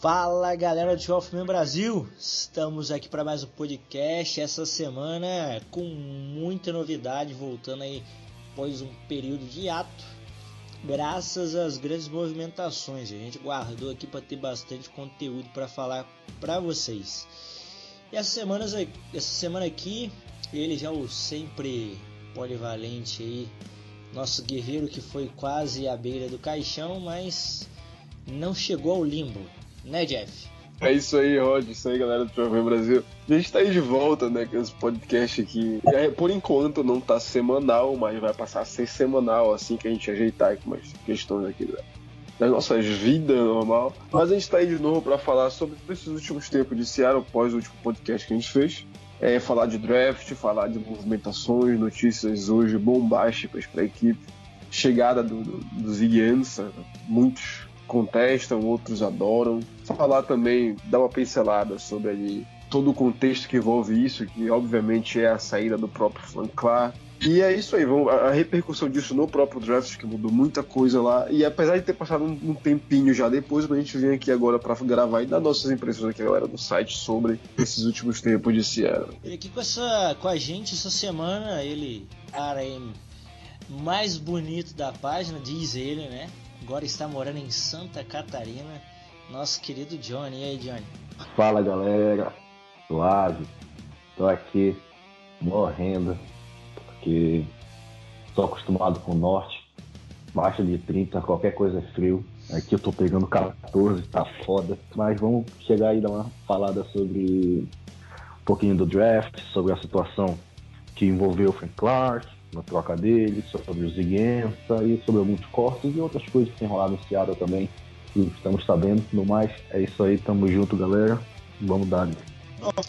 Fala galera do 12 Man Brasil, estamos aqui para mais um podcast essa semana com muita novidade voltando aí após um período de ato, graças às grandes movimentações. A gente guardou aqui para ter bastante conteúdo para falar para vocês. E essa semana, essa semana aqui, ele já é o sempre polivalente aí, nosso guerreiro que foi quase à beira do caixão, mas não chegou ao limbo né, Jeff? É isso aí, Rod. Isso aí, galera do Jovem Brasil. A gente tá aí de volta, né, com esse podcast aqui. É, por enquanto não tá semanal, mas vai passar a ser semanal assim que a gente ajeitar com umas questões aqui né, das nossas vidas normal. Mas a gente tá aí de novo para falar sobre esses últimos tempos de Seattle, após o último podcast que a gente fez. É, falar de draft, falar de movimentações, notícias hoje bombásticas para a equipe. Chegada do, do, do Zig Ansah, muitos contestam, outros adoram. Falar também, dar uma pincelada sobre ali todo o contexto que envolve isso, que obviamente é a saída do próprio Frank Clark. E é isso aí, a repercussão disso no próprio draft, que mudou muita coisa lá. E apesar de ter passado um, tempinho já depois, a gente vem aqui agora para gravar e dar nossas impressões aqui, galera, do site sobre esses últimos tempos de Seattle. Ele aqui com, essa, com a gente essa semana, ele, cara, mais bonito da página, diz ele, né? Agora está morando em Santa Catarina, nosso querido Johnny. E aí, Johnny? Fala, galera. Suave. Tô aqui morrendo, porque sou acostumado com o norte. Baixa de 30, qualquer coisa é frio. Aqui eu tô pegando 14, tá foda. Mas vamos chegar aí e dar uma falada sobre um pouquinho do draft, sobre a situação que envolveu o Frank Clark, na troca dele, sobre o Ziguenza e sobre muitos cortes e outras coisas que tem rolado em Seattle também, que estamos sabendo. No mais, é isso aí, tamo junto, galera. Vamos dar.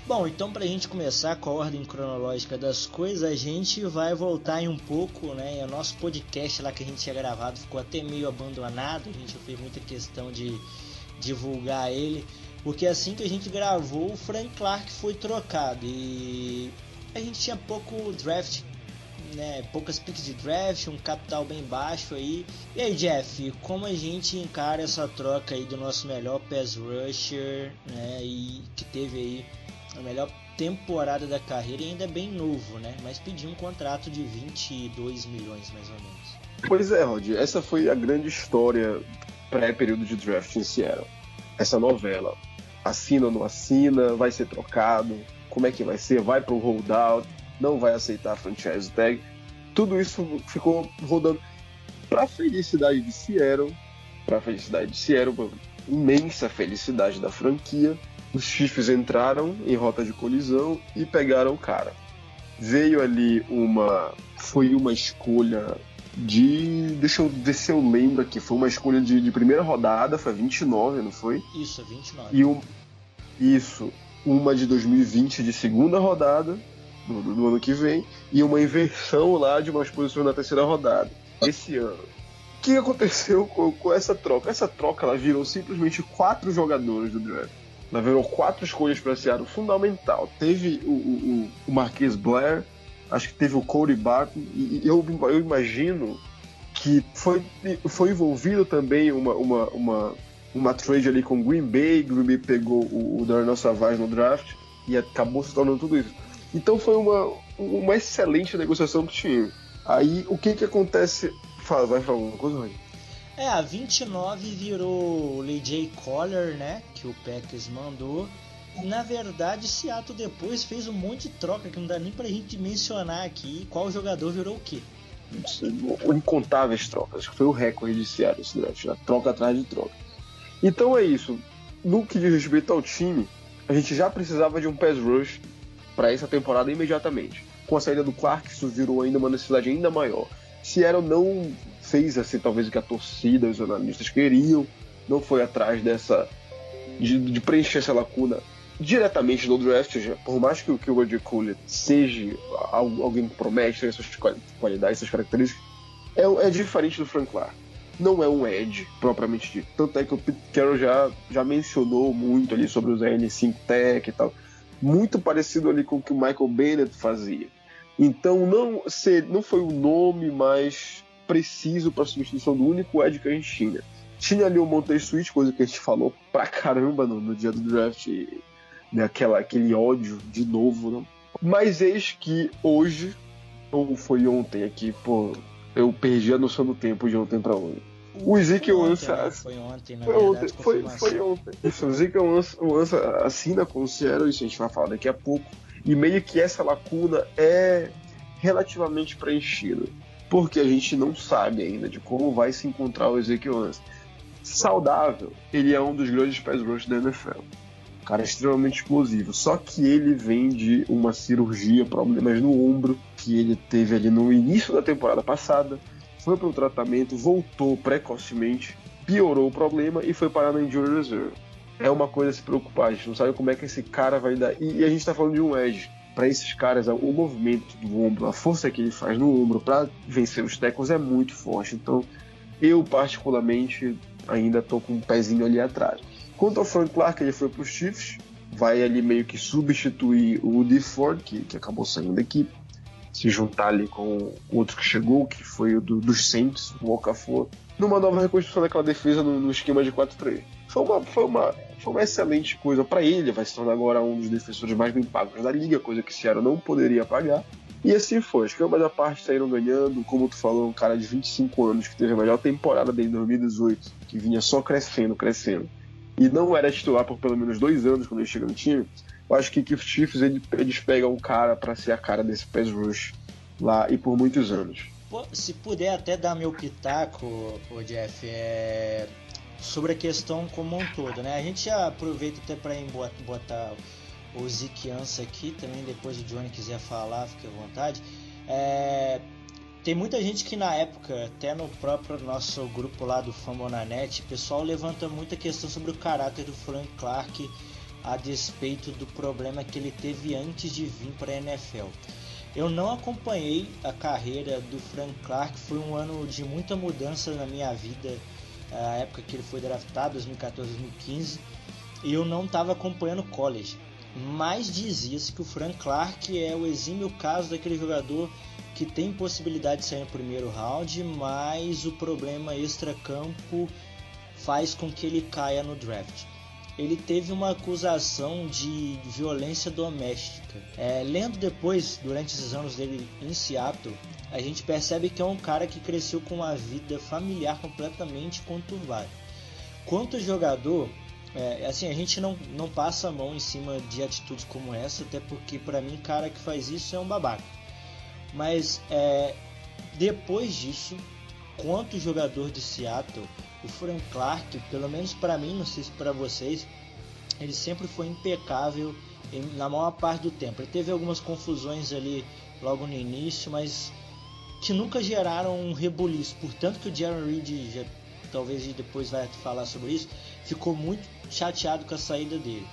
Bom, então para a gente começar com a ordem cronológica das coisas, a gente vai voltar em um pouco, né? O nosso podcast lá que a gente tinha gravado ficou até meio abandonado, a gente fez muita questão de divulgar ele, porque assim que a gente gravou, o Frank Clark foi trocado e a gente tinha pouco draft né, poucas picks de draft, um capital bem baixo aí. E aí, Jeff, como a gente encara essa troca aí do nosso melhor pass rusher, né, e que teve aí a melhor temporada da carreira e ainda é bem novo, né, mas pediu um contrato de 22 milhões mais ou menos. Pois é, Rod, essa foi a grande história pré-período de draft em Seattle. Essa novela, assina ou não assina, vai ser trocado, como é que vai ser, vai para o holdout, não vai aceitar a franchise tag. Tudo isso ficou rodando para a felicidade de Seattle, para a felicidade de Seattle, pra imensa felicidade da franquia. Os Chiefs entraram em rota de colisão e pegaram o cara. Veio ali uma. Foi uma escolha de. Deixa eu ver se eu lembro aqui. Foi uma escolha de, de primeira rodada, foi 29, não foi? Isso, 29. E um, isso. Uma de 2020 de segunda rodada do, do, ano que vem e uma inversão lá de umas posições na terceira rodada esse ano. O que aconteceu com, com, essa troca? Essa troca ela virou simplesmente quatro jogadores do draft. Ela virou quatro escolhas para Seattle fundamental. Teve o, o, o Marquês Blair, acho que teve o Cody Barton, e eu, eu imagino que foi, foi envolvido também uma, uma, uma, uma trade ali com Green Bay. Green Bay pegou o, o Darnell Savage no draft e acabou se tornando tudo isso. Então foi uma, uma excelente negociação do time. Aí o que que acontece? Fala, vai falar alguma coisa, Rony? É, a 29 virou o J. Collar, né? Que o Packers mandou. Na verdade, Seattle depois fez um monte de troca que não dá nem pra gente mencionar aqui qual jogador virou o quê. Incontáveis trocas. Foi o recorde de Seattle esse draft, né? troca atrás de troca. Então é isso. No que diz respeito ao time, a gente já precisava de um pass rush para essa temporada imediatamente. Com a saída do Clark, isso virou ainda uma necessidade ainda maior. Seattle não fez assim talvez o que a torcida, os analistas queriam, não foi atrás dessa de, de preencher essa lacuna diretamente no draft, por mais que, o Roger Cole seja alguém que promete essas qualidades, essas características, é, é diferente do Frank Clark. Não é um edge propriamente dito. Tanto é que o Pete Carroll já, já mencionou muito ali sobre os RN5 Tech e tal. Muito parecido ali com o que o Michael Bennett fazia. Então não, ser, não foi o nome mais preciso para substituição do único edge que a gente tinha. Tinha ali o Montez Switch, coisa que a gente falou pra caramba no, no dia do draft, né, aquela, aquele ódio de novo, né? Mas eis que hoje, ou foi ontem aqui, pô, eu perdi a noção do tempo de ontem pra hoje. O Ezekiel Ansa. Né? Foi ontem, na foi verdade, ontem, foi, foi ontem. Isso, o Ezekiel Ansa assina com o Seattle, isso a gente vai falar daqui a pouco. E meio que essa lacuna é relativamente preenchida. Porque a gente não sabe ainda de como vai se encontrar o Ezekiel Ansa. Saudável, ele é um dos grandes pass rush da NFL cara extremamente explosivo. Só que ele vem de uma cirurgia, problemas no ombro, que ele teve ali no início da temporada passada. Foi para o tratamento, voltou precocemente, piorou o problema e foi parar na injury reserve. É uma coisa a se preocupar, a gente não sabe como é que esse cara vai dar. E, a gente está falando de um edge. Para esses caras, o movimento do ombro, a força que ele faz no ombro para vencer os tackles é muito forte. Então, eu particularmente ainda estou com um pezinho ali atrás. Quanto ao Frank Clark, ele foi para os Chiefs, vai ali meio que substituir o Woody Ford, que, que acabou saindo da equipe, se juntar ali com o outro que chegou, que foi o do, dos Saints, o Okafor, numa nova reconstrução daquela defesa no, no esquema de 4-3. Foi uma, foi, uma, foi uma excelente coisa para ele, vai se tornar agora um dos defensores mais bem pagos da liga, coisa que Seattle não poderia pagar. E assim foi, as câmeras da parte saíram ganhando, como tu falou, um cara de 25 anos que teve a melhor temporada dele em 2018, que vinha só crescendo, crescendo e não era titular por pelo menos dois anos quando ele chega no time, eu acho que, que Chiefs eles pegam um cara para ser a cara desse pass rush lá e por muitos anos. Se puder até dar meu pitaco, o Jeff, é... sobre a questão como um todo, né? A gente já aproveita até para botar o Ziquiança aqui, também depois o Johnny quiser falar, fique à vontade. É... Tem muita gente que na época, até no próprio nosso grupo lá do Famonanet, o pessoal levanta muita questão sobre o caráter do Frank Clark a despeito do problema que ele teve antes de vir para a NFL. Eu não acompanhei a carreira do Frank Clark, foi um ano de muita mudança na minha vida, a época que ele foi draftado, 2014, 2015, e eu não estava acompanhando college. Mas dizia-se que o Frank Clark é o exímio caso daquele jogador que tem possibilidade de sair no primeiro round, mas o problema extra-campo faz com que ele caia no draft. Ele teve uma acusação de violência doméstica. É, lendo depois, durante esses anos dele em Seattle, a gente percebe que é um cara que cresceu com uma vida familiar completamente conturbada. Quanto jogador, é, assim, a gente não, não passa a mão em cima de atitudes como essa, até porque para mim, cara que faz isso é um babaca. Mas é, depois disso, quanto jogador de Seattle, o Frank Clark, pelo menos para mim, não sei se para vocês, ele sempre foi impecável em, na maior parte do tempo. Ele teve algumas confusões ali logo no início, mas que nunca geraram um rebuliço. Portanto que o Jaron Reed, já, talvez depois vai falar sobre isso, ficou muito chateado com a saída dele.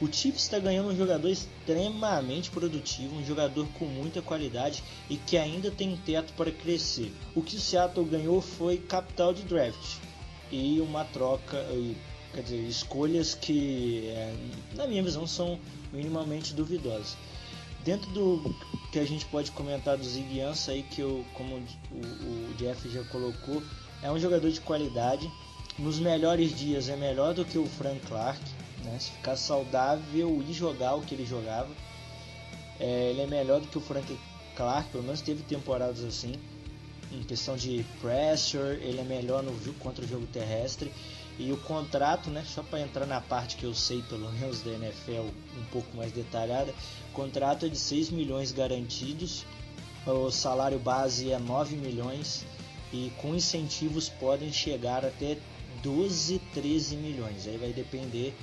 O Chiefs está ganhando um jogador extremamente produtivo, um jogador com muita qualidade e que ainda tem teto para crescer. O que o Seattle ganhou foi capital de draft e uma troca, quer dizer, escolhas que, é, na minha visão, são minimamente duvidosas. Dentro do que a gente pode comentar do Zig Ansah aí, que eu, como o, o Jeff já colocou, é um jogador de qualidade. Nos melhores dias é melhor do que o Frank Clark né? Se ficar saudável e jogar o que ele jogava, é, ele é melhor do que o Frank Clark, pelo menos teve temporadas assim. Em questão de pressure, ele é melhor no contra o jogo terrestre. E o contrato, né, só para entrar na parte que eu sei pelo menos da NFL um pouco mais detalhada, contrato é de 6 milhões garantidos, o salário base é 9 milhões e com incentivos podem chegar até 12, 13 milhões. Aí vai depender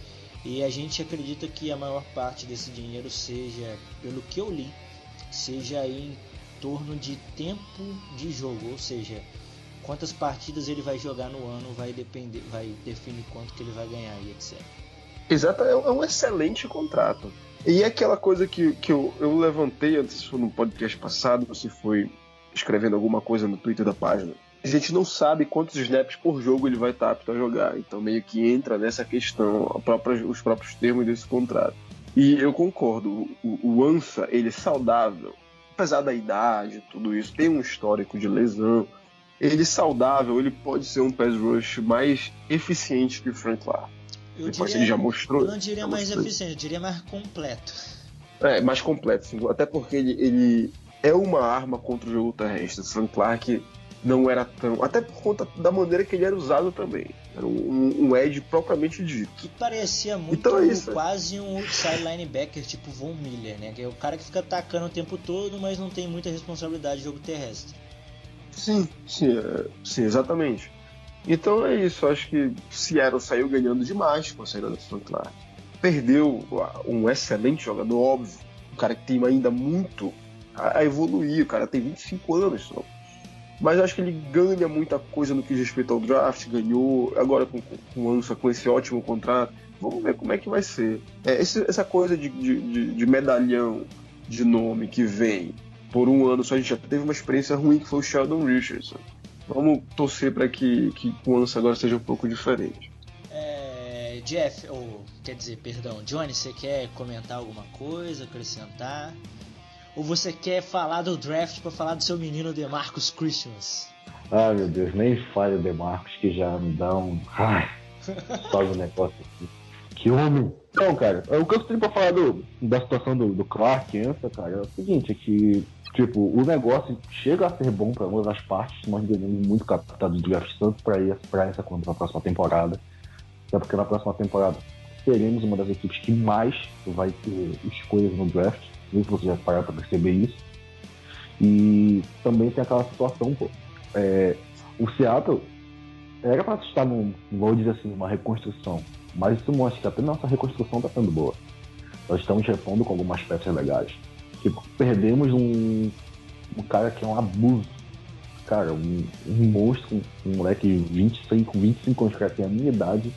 e a gente acredita que a maior parte desse dinheiro seja, pelo que eu li, seja em torno de tempo de jogo, ou seja, quantas partidas ele vai jogar no ano vai depender, vai definir quanto que ele vai ganhar e etc. Exato, é um excelente contrato. E é aquela coisa que, que eu, eu levantei antes, se foi no podcast passado, se foi escrevendo alguma coisa no Twitter da página. A gente não sabe quantos snaps por jogo ele vai estar apto a jogar. Então meio que entra nessa questão própria, os próprios termos desse contrato. E eu concordo, o, o Ansa, ele é saudável, apesar da idade, tudo isso, tem um histórico de lesão. Ele é saudável, ele pode ser um pass rush mais eficiente que o Frank Clark. Eu diria, ele já mostrou. eu não diria mais mostrou. eficiente, eu diria mais completo. É, mais completo, sim. Até porque ele, ele é uma arma contra o jogo terrestre. O Frank Clark não era tão. Até por conta da maneira que ele era usado também. Era um, um edge propriamente dito. Que parecia muito Então é isso, é. quase um outside linebacker, tipo Von Miller, né? Que é o cara que fica atacando o tempo todo, mas não tem muita responsabilidade de jogo terrestre. Sim, sim, é, sim, exatamente. Então é isso. Acho que Seattle saiu ganhando demais com a saída do Frank Clark. Perdeu um excelente jogador, óbvio. Um cara que tem ainda muito a, a evoluir. O cara tem 25 anos só. Mas acho que ele ganha muita coisa no que diz respeito ao draft, ganhou agora com, com o Ansa, com esse ótimo contrato. Vamos ver como é que vai ser. É, esse- essa coisa de, de- de- de medalhão de nome que vem por um ano só, a gente já teve uma experiência ruim que foi o Sheldon Richardson. Vamos torcer para que, que o Ansa agora seja um pouco diferente. É, Jeff, ou quer dizer, perdão, Johnny, você quer comentar alguma coisa, acrescentar? Ou você quer falar do draft pra falar do seu menino DeMarcus Christians? Ai meu Deus, nem fale o Demarcos que já me dá um. Ai, sobe o negócio aqui. Que homem! Então, cara, o que eu tenho pra falar do, da situação do, do Clark Ansa, cara, é o seguinte, é que, tipo, o negócio chega a ser bom pra ambas as partes, nós ganhamos muito capital do draft, tanto pra, essa, pra essa quanto pra próxima temporada. Até porque na próxima temporada seremos uma das equipes que mais vai ter escolhas no draft. Não sei se você já pararam pra perceber isso. E também tem aquela situação, pô. é, o Seattle era pra estar num, vou dizer assim, uma reconstrução. Mas isso mostra que até nossa reconstrução tá sendo boa. Nós estamos repondo com algumas peças legais. Tipo, perdemos um, um cara que é um abuso. Cara, um, um monstro, um moleque de 25, 25 anos, cara, tem a minha idade,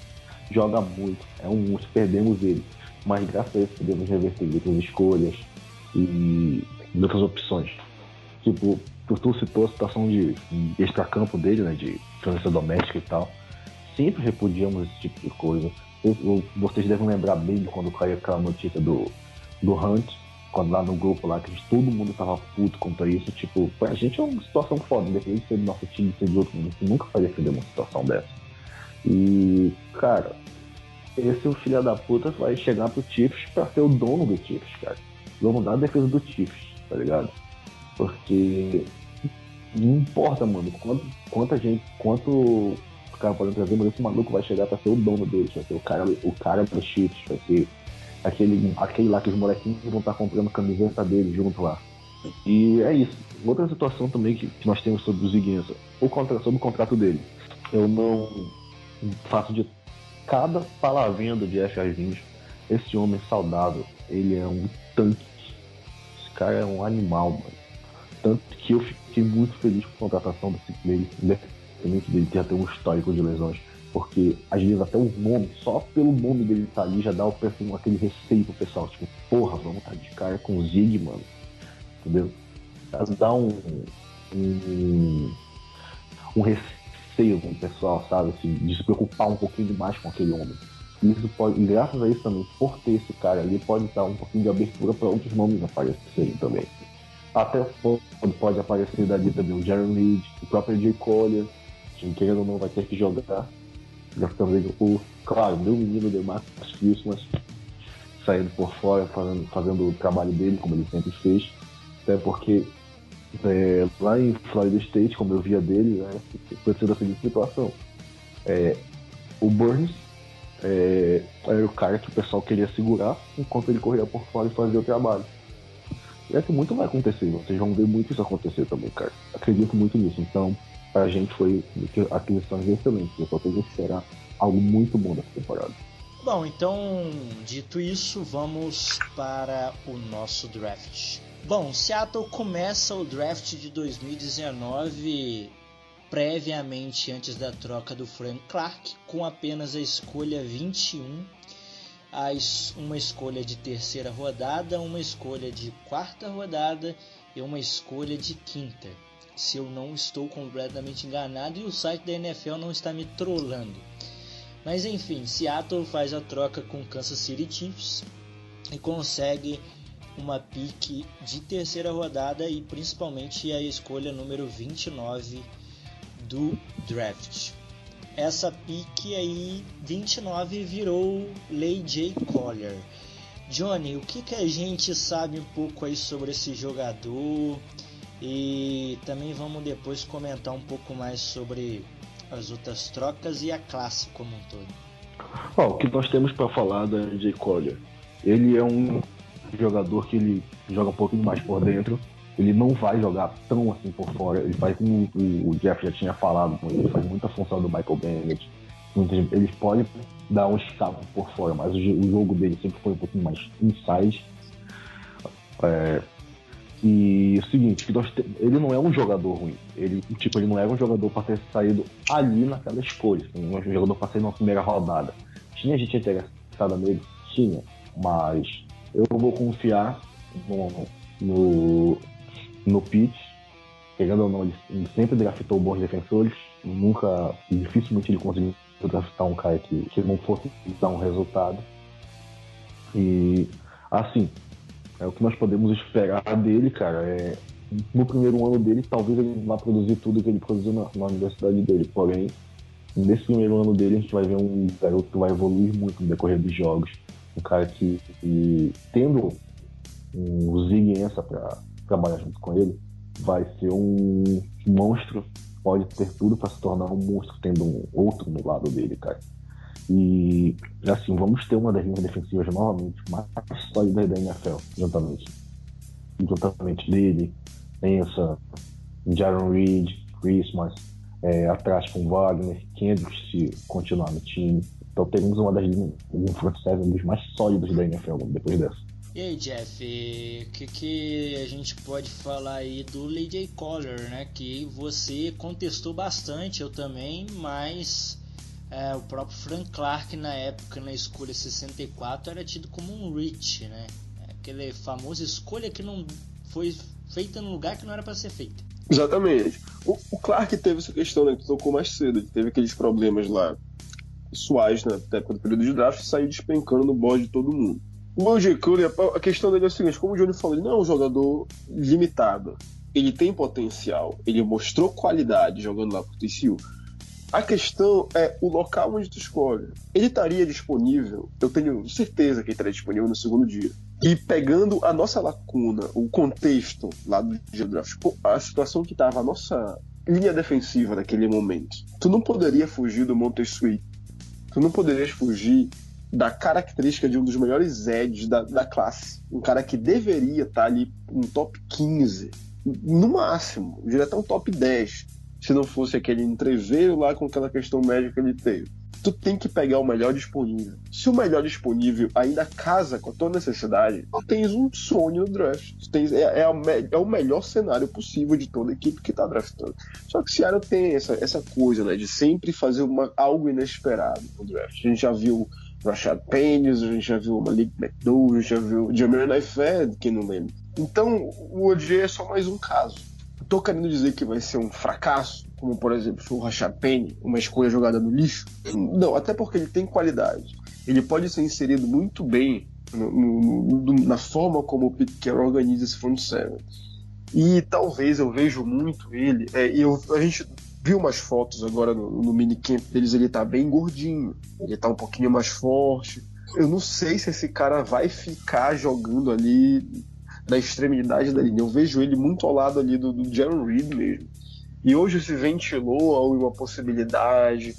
joga muito. É um monstro, perdemos ele. Mas graças a isso podemos reverter outras escolhas e outras opções. Tipo, tu, tu citou a situação de, de extracampo dele, né? De violência doméstica e tal. Sempre repudiamos esse tipo de coisa. Eu- eu- vocês devem lembrar bem de quando caiu aquela notícia do, do Hunt, quando lá no grupo lá, que todo mundo tava puto contra isso. Tipo, pra gente é uma situação foda, independente de ser do nosso time, ser de outro, gente nunca faria defender uma situação dessa. E, cara, esse filho da puta vai chegar pro Chiefs pra ser o dono do Chiefs, cara. Dono da defesa do Chiefs, tá ligado? Porque não importa, mano, quanto, quanta gente, quanto os caras podem trazer, mas esse maluco vai chegar pra ser o dono deles, vai ser o cara, o cara do Chiefs, vai ser aquele, aquele lá que os molequinhos vão estar comprando camiseta dele junto lá. E é isso. Outra situação também que, que nós temos sobre o Ziguinza, o contra, sobre o contrato dele. Eu não faço de cada palavrinha do Jeff esse homem saudável, ele é um tanque. Cara é um animal, mano. Tanto que eu fiquei muito feliz com a contratação desse dele, independente dele ter até um histórico de lesões. Porque às vezes até o nome, só pelo nome dele estar ali, já dá o perfil, aquele receio pro pessoal. Tipo, porra, vamos estar de cara com o Zig, mano. Entendeu? Dá um. um, um receio com o pessoal, sabe? Assim, de se preocupar um pouquinho demais com aquele homem. E isso pode, graças a isso também, por ter esse cara ali, pode dar um pouquinho de abertura para outros nomes aparecerem também. Até pode, aparecer dali também o Jaron Reed, o próprio Jay Collier, que querendo ou não vai ter que jogar. Já estamos vendo o, claro, meu menino DeMarcus Christmas saindo por fora, fazendo, fazendo o trabalho dele, como ele sempre fez. Até porque é, lá em Florida State, como eu via dele, né, sendo a seguinte situação. É, o Burns é, era o cara que o pessoal queria segurar enquanto ele corria por fora e fazia o trabalho. E é que muito vai acontecer, vocês vão ver muito isso acontecer também, cara. Acredito muito nisso. Então, pra gente foi aquisições excelentes. Eu só tenho que esperar algo muito bom dessa temporada. Bom, então, dito isso, vamos para o nosso draft. Bom, Seattle começa o draft de 2019 previamente, antes da troca do Frank Clark, com apenas a escolha 21, uma escolha de terceira rodada, uma escolha de quarta rodada e uma escolha de quinta. Se eu não estou completamente enganado e o site da NFL não está me trollando. Mas enfim, Seattle faz a troca com Kansas City Chiefs e consegue uma pique de terceira rodada e principalmente a escolha número 29 do draft. Essa pique aí 29 virou Lay J. Collier. Johnny, o que, que a gente sabe um pouco aí sobre esse jogador? E também vamos depois comentar um pouco mais sobre as outras trocas e a classe como um todo. Oh, o que nós temos para falar da J. Collier? Ele é um jogador que ele joga um pouquinho mais por dentro. Ele não vai jogar tão assim por fora. Ele faz como o Jeff já tinha falado, ele faz muita função do Michael Bennett. Ele pode dar um escape por fora, mas o jogo dele sempre foi um pouquinho mais inside. É, e o seguinte, que nós te... ele não é um jogador ruim. Ele, tipo, ele não era um jogador para ter saído ali naquela escolha. Um jogador para sair na primeira rodada. Tinha gente interessada nele? Tinha. Mas eu vou confiar no, no, no Pitt. Chegando ou não, ele, sempre draftou bons defensores. Nunca, dificilmente ele conseguiu draftar um cara que, que não fosse dar um resultado. E, assim, é o que nós podemos esperar dele, cara. É, no primeiro ano dele, talvez ele vá produzir tudo que ele produziu na, na universidade dele. Porém, nesse primeiro ano dele, a gente vai ver um garoto que vai evoluir muito no decorrer dos jogos um cara que, que tendo um Ziguença para trabalhar junto com ele, vai ser um monstro, pode ter tudo para se tornar um monstro tendo um outro no lado dele, cara. E assim, vamos ter uma das linhas defensivas novamente mais sólidas da NFL, juntamente. Juntamente dele, Ensa, Jaron Reed, Christmas, é, atrás com Wagner, Kendrick se continuar no time. Então teremos uma das um front seven dos mais sólidos da NFL depois dessa. E aí, Jeff, o que, que a gente pode falar aí do J. Collar, né? Que você contestou bastante, eu também, mas é, o próprio Frank Clark na época, na escolha 64, era tido como um reach, né? Aquele famoso escolha que não foi feita no lugar que não era para ser feita. Exatamente. O, o, Clark teve essa questão, né? Que tocou mais cedo, teve aqueles problemas lá pessoais na época do período de draft saiu despencando no bode de todo mundo. O OJ Curry, a questão dele é a seguinte: como o Johnny falou, ele não é um jogador limitado. Ele tem potencial, ele mostrou qualidade jogando lá pro TCU. A questão é o local onde tu escolhe. Ele estaria disponível, eu tenho certeza que ele estaria disponível no segundo dia. E pegando a nossa lacuna, o contexto lá do draft, a situação que estava a nossa linha defensiva naquele momento, tu não poderia fugir do Montesuit tu não poderias fugir da característica de um dos melhores edges da, da classe. Um cara que deveria estar ali no top 15, no máximo, direto um top 10, se não fosse aquele entreveiro lá com aquela questão médica que ele teve tu tem que pegar o melhor disponível. Se o melhor disponível ainda casa com a tua necessidade, tu tens um sonho no draft. Tu tens, é, é, a, é, o melhor cenário possível de toda a equipe que tá draftando. Só que Seattle tem essa, essa coisa, né, de sempre fazer uma, algo inesperado no draft. A gente já viu Rashad Penny, a gente já viu Malik McDowell, a gente já viu Jamir Naifed, quem não lembra. Então, o OJ é só mais um caso. Tô querendo dizer que vai ser um fracasso? como por exemplo o Rashad Penny, uma escolha jogada no lixo. Não, até porque ele tem qualidade. Ele pode ser inserido muito bem no, no, no, na forma como o Pete Carroll organiza esse front seven. E talvez eu vejo muito ele. É, eu, a gente viu umas fotos agora no, no minicamp deles, ele tá bem gordinho, ele tá um pouquinho mais forte. Eu não sei se esse cara vai ficar jogando ali na extremidade da linha. Eu vejo ele muito ao lado ali do, do Jaron Reed mesmo. E hoje se ventilou uma possibilidade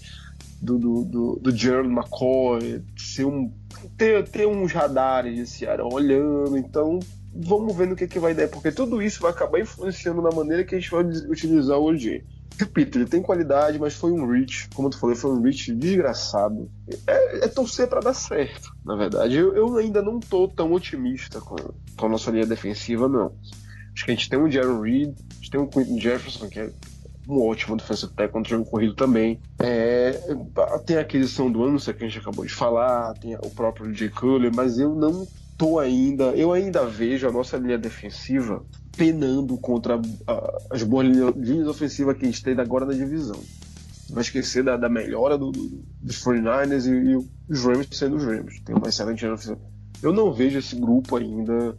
do, do, do, do Jerry McCoy ser um, ter, ter uns radares de Seara olhando. Então, vamos ver no que, que vai dar, porque tudo isso vai acabar influenciando na maneira que a gente vai utilizar hoje. Repito, ele tem qualidade, mas foi um reach, como tu falou, foi um reach desgraçado. É, é torcer para dar certo, na verdade. Eu, eu, ainda não tô tão otimista com, com a nossa linha defensiva, não. Acho que a gente tem um Jaron Reed, a gente tem um Quentin Jefferson, que é um ótimo defensive tackle o corrido também. É, tem a aquisição do Ansa que a gente acabou de falar, tem o próprio J. Cooler, mas eu não tô ainda, eu ainda vejo a nossa linha defensiva penando contra as boas linhas, ofensivas que a gente tem agora na divisão. Vai esquecer da, da melhora do, do, dos 49ers e, e, os Rams sendo os Rams. Tem uma excelente linha ofensiva. Eu não vejo esse grupo ainda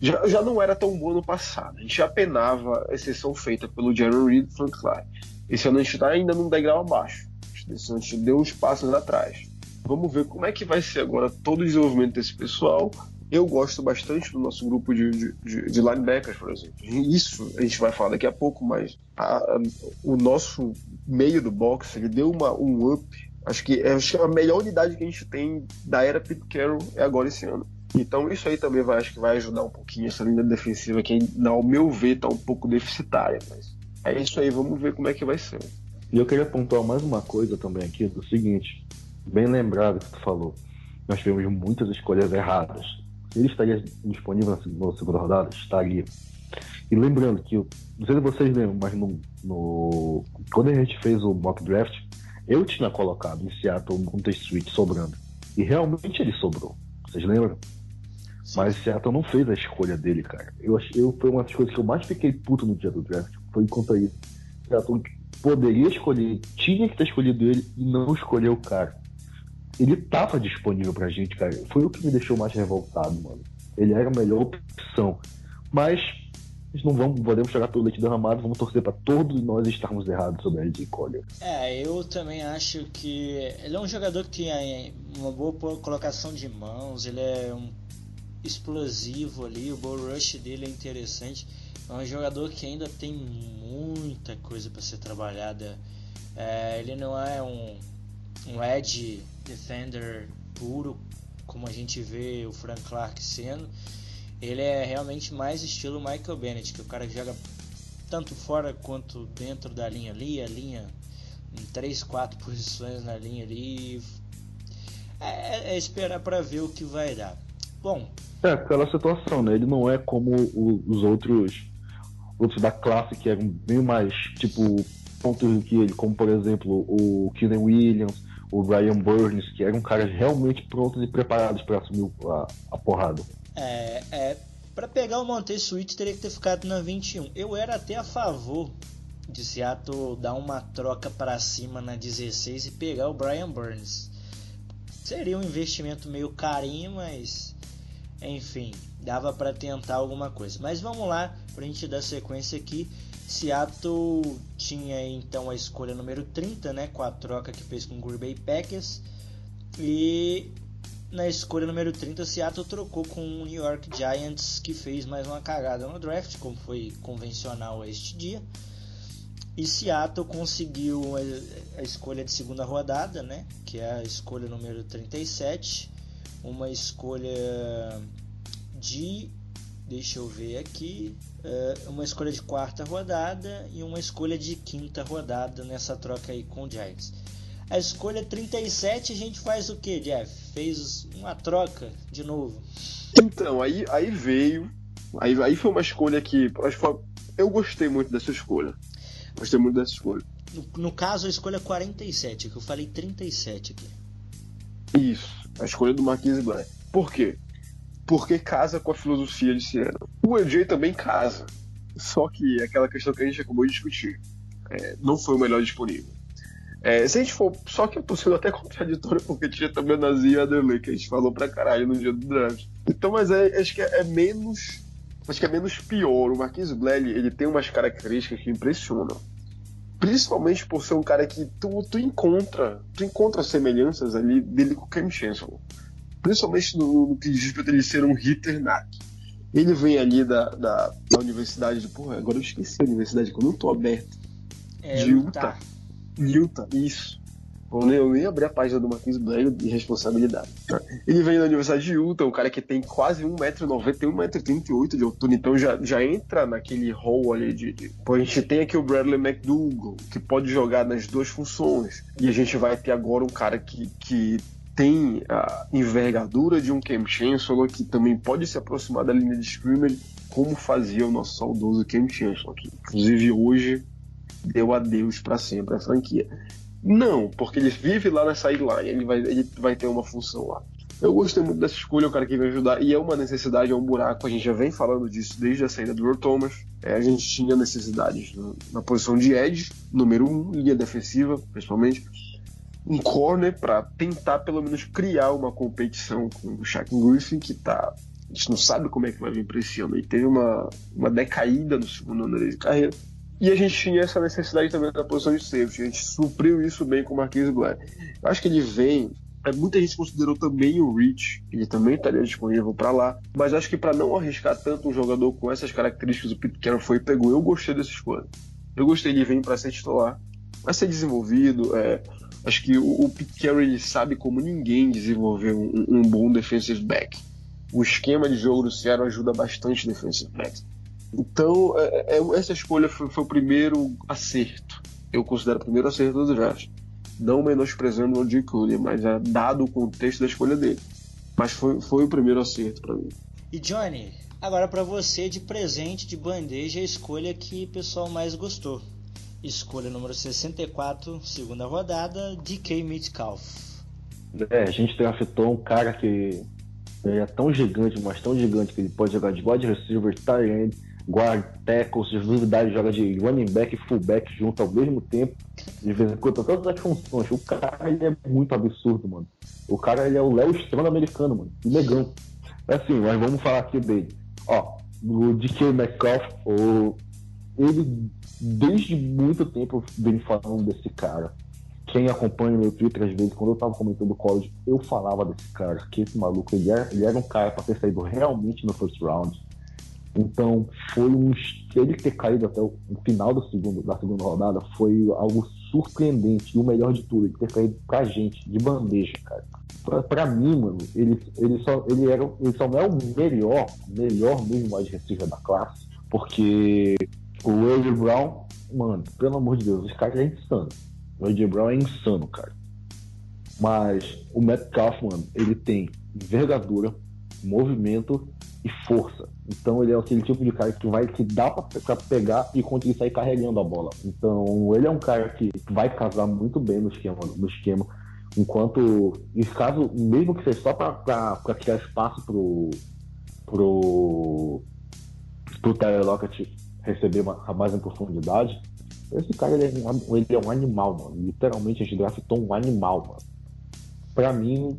já, já não era tão bom no passado. A gente já penava a exceção feita pelo Jerry Reed e Frank Clark. Esse ano a gente está ainda num degrau abaixo. Esse a gente deu uns passos atrás. Vamos ver como é que vai ser agora todo o desenvolvimento desse pessoal. Eu gosto bastante do nosso grupo de, de, de linebackers, por exemplo. Isso a gente vai falar daqui a pouco, mas a, a, o nosso meio do boxe ele deu uma, um up. Acho que, acho que a melhor unidade que a gente tem da era Pete Carroll é agora esse ano. Então isso aí também vai, acho que vai ajudar um pouquinho essa linha defensiva que, ao meu ver, está um pouco deficitária. Mas é isso aí, vamos ver como é que vai ser. E eu queria pontuar mais uma coisa também aqui, do seguinte, bem lembrado que tu falou, nós tivemos muitas escolhas erradas. Ele estaria disponível na segunda rodada, estaria. E lembrando que, não sei se vocês lembram, mas no, no, quando a gente fez o mock draft, eu tinha colocado em Seattle um test suite sobrando. E realmente ele sobrou. Vocês lembram? Mas Seattle não fez a escolha dele, cara. Eu eu, foi uma das coisas que eu mais fiquei puto no dia do draft. Foi contra isso. Seattle poderia escolher, tinha que ter escolhido ele e não escolheu o cara. Ele tava disponível pra gente, cara. Foi o que me deixou mais revoltado, mano. Ele era a melhor opção. Mas não vamos, podemos chegar pelo leite derramado, vamos torcer para todos nós estarmos errados sobre a LJ Collier. É, eu também acho que ele é um jogador que tem uma boa colocação de mãos, ele é um explosivo ali, o ball rush dele é interessante. É um jogador que ainda tem muita coisa para ser trabalhada. É, ele não é um, um edge defender puro, como a gente vê o Frank Clark sendo. Ele é realmente mais estilo Michael Bennett, que é o cara que joga tanto fora quanto dentro da linha ali, a linha em 3, 4 posições na linha ali. É, é esperar para ver o que vai dar. Bom, é, aquela situação, né? Ele não é como o, os outros outros da classe que eram bem mais, tipo, pontos do que ele, como por exemplo o Keenan Williams, o Ryan Burns, que eram caras realmente prontos e preparados para assumir a, a, porrada. É, é para pegar o Montez Sweet teria que ter ficado na 21. Eu era até a favor de Seattle dar uma troca para cima na 16 e pegar o Brian Burns. Seria um investimento meio carinho, mas enfim, dava para tentar alguma coisa. Mas vamos lá, para a gente dar sequência aqui. Seattle tinha então a escolha número 30, né, com a troca que fez com o Green Bay Packers. E na escolha número 30, Seattle trocou com o New York Giants, que fez mais uma cagada no draft, como foi convencional este dia. E Seattle conseguiu a escolha de segunda rodada, né, que é a escolha número 37 uma escolha de deixa eu ver aqui uma escolha de quarta rodada e uma escolha de quinta rodada nessa troca aí com o Giants. A escolha 37 a gente faz o que, Jeff? Fez uma troca de novo. Então, aí, aí veio. Aí, aí foi uma escolha que. Eu gostei muito dessa escolha. Gostei muito dessa escolha. No, no caso, a escolha 47, que eu falei 37 aqui. Isso, a escolha do Marquise Black. Por quê? Porque casa com a filosofia de Siena. O AJ também casa. Só que é aquela questão que a gente acabou de discutir. É, não foi o melhor disponível. É, se a gente for. Só que eu tô sendo até contraditório porque tinha também o Nazi e a Adelê, que a gente falou pra caralho no dia do draft. Então, mas é, acho que é, é, menos. Acho que é menos pior. O Marquise Black ele tem umas características que impressionam. Principalmente por ser um cara que tu, tu encontra, tu encontra semelhanças ali dele com o Cam Chancellor. Principalmente no, no que diz respeito ele ser um hitter knack. Ele vem ali da, da, da universidade de. Porra, agora eu esqueci a universidade que eu não tô aberto. É, de Utah. Utah, isso. Eu nem, eu nem abri a página do Marquinhos Blair de responsabilidade. Ele vem da Universidade de Utah, um cara que tem quase 1,90m, tem 1,38m de altura, então já, já entra naquele hall ali de, de. Pô, a gente tem aqui o Bradley McDougall, que pode jogar nas duas funções. E a gente vai ter agora um cara que, que tem a envergadura de um Cam Chancellor, que também pode se aproximar da linha de scrimmage, como fazia o nosso saudoso Cam Chancellor, que inclusive hoje deu adeus para sempre à franquia. Não, porque ele vive lá na sideline, ele vai, ele vai ter uma função lá. Eu gostei muito dessa escolha, é o cara que vai ajudar, e é uma necessidade, é um buraco, a gente já vem falando disso desde a saída do Earl Thomas. É, a gente tinha necessidades na, na posição de edge, número um, linha defensiva, principalmente. Um corner para tentar pelo menos criar uma competição com o Shaq Griffin, que tá. A gente não sabe como é que vai vir para esse ano. Ele teve uma, uma decaída no segundo ano de carreira. E a gente tinha essa necessidade também da posição de safety. A gente supriu isso bem com o Marquise Blair. Eu acho que ele vem é, muita gente considerou também o Rich, ele também estaria disponível para lá, mas acho que para não arriscar tanto um jogador com essas características, o Pete Carroll foi e pegou. Eu gostei dessa escolha. Eu gostei, ele vem para ser titular, vai ser desenvolvido. É, acho que o, o Pete Carroll sabe como ninguém desenvolver um, um, bom defensive back. O esquema de jogo do Seattle ajuda bastante defensive back. Então, é, é, essa escolha foi, foi o primeiro acerto. Eu considero o primeiro acerto do draft não menosprezando o Jay Cooley, mas é dado o contexto da escolha dele. Mas foi, foi o primeiro acerto para mim. E Johnny, agora para você de presente de bandeja a escolha que o pessoal mais gostou. Escolha número 64, segunda rodada, DK Metcalf. É, a gente draftou um cara que é tão gigante, mas tão gigante que ele pode jogar de wide receiver, tight end, guard, tackle, se duvidar, joga de running back e fullback junto ao mesmo tempo. De vez em quando, todas as funções. O cara, ele é muito absurdo, mano. O cara, ele é o Léo Strano americano, mano. Ilegão. É assim, mas vamos falar aqui dele. Ó, o DK Metcalf, o... ele, desde muito tempo, vem falando desse cara. Quem acompanha meu Twitter, às vezes, quando eu tava comentando o college, eu falava desse cara, que esse maluco, ele era, ele era um cara pra ter saído realmente no first round então, foi um. Ele ter caído até o final do segundo, da segunda rodada foi algo surpreendente. E o melhor de tudo, ele ter caído pra gente, de bandeja, cara. Pra, pra mim, mano, ele, ele, só, ele, era, ele só não é o melhor, melhor mesmo mais receiver da classe, porque o AJ Brown, mano, pelo amor de Deus, esse cara é insano. O AJ Brown é insano, cara. Mas o Metcalf, mano, ele tem envergadura, movimento e força. Então ele é aquele tipo de cara que vai que dá para pegar e conseguir sair carregando a bola. Então ele é um cara que vai casar muito bem no esquema, no esquema. Enquanto, em caso, mesmo que seja só para criar espaço pro pro pro Tyler Lockett receber mais em profundidade, esse cara ele é, um, ele é um animal, mano. Literalmente a gente draftou um animal, mano. Pra mim,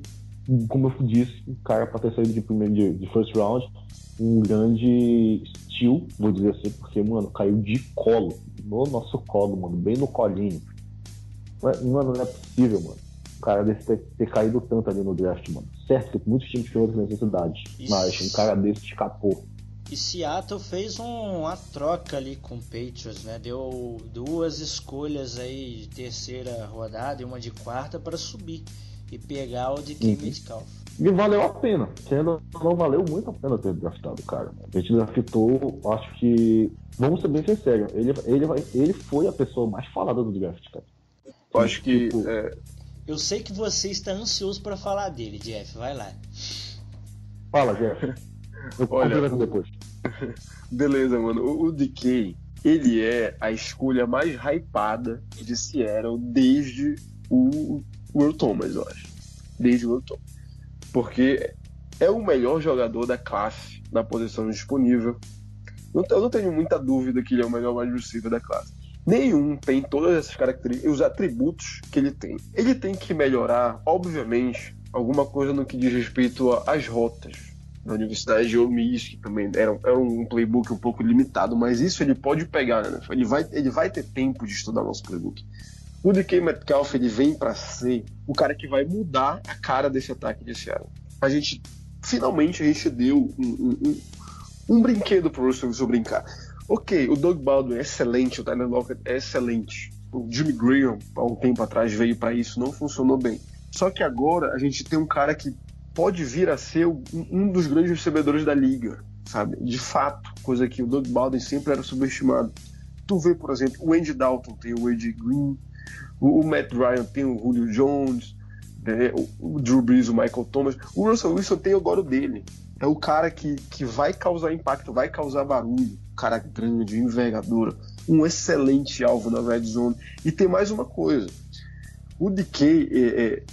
como eu disse, o cara para ter saído de primeiro de, de, first round, um grande steal, vou dizer assim, porque, mano, caiu de colo, no nosso colo, mano, bem no colinho. Mano, não é possível, mano. O cara desse ter, ter caído tanto ali no draft, mano. Certo que muitos times tinham outras necessidades, Isso. mas um cara desse escapou. E Seattle fez um, uma troca ali com o Patriots, né? Deu duas escolhas aí de terceira rodada e uma de quarta para subir e pegar o de Kim uhum. Metcalf. E valeu a pena. Sendo não valeu muito a pena ter draftado o cara. A gente draftou, acho que. Vamos ser bem sinceros, ele, ele, ele foi a pessoa mais falada do draft, cara. Eu acho que. Tipo, é... Eu sei que você está ansioso para falar dele, Jeff. Vai lá. Fala, Jeff. Eu Olha, depois. Beleza, mano. O, o DK, ele é a escolha mais hypada de Seattle desde o Will Thomas, eu acho. Desde o Will Thomas. Porque é o melhor jogador da classe na posição disponível. Eu não tenho muita dúvida que ele é o melhor wide receiver da classe. Nenhum tem todas essas características, os atributos que ele tem. Ele tem que melhorar, obviamente, alguma coisa no que diz respeito às rotas. Na Universidade de Ole que também era, era um playbook um pouco limitado, mas isso ele pode pegar, né? Ele vai, ele vai ter tempo de estudar nosso playbook. O DK Metcalf ele vem para ser o cara que vai mudar a cara desse ataque de Seattle. A gente finalmente a gente deu um, um, um, um brinquedo pro Russell Wilson brincar. Ok, o Doug Baldwin é excelente, o Tyler Lockett é excelente. O Jimmy Graham, há um tempo atrás, veio para isso, não funcionou bem. Só que agora a gente tem um cara que pode vir a ser um dos grandes recebedores da liga, sabe? De fato, coisa que o Doug Baldwin sempre era subestimado. Tu vê, por exemplo, o Andy Dalton tem o Andy Green, o, Matt Ryan tem o Julio Jones, né? o, o, Drew Brees, o Michael Thomas. O Russell Wilson tem agora o dele. É o cara que, que vai causar impacto, vai causar barulho. Cara grande, envergadura. um excelente alvo na red zone. E tem mais uma coisa: o DK, é, é,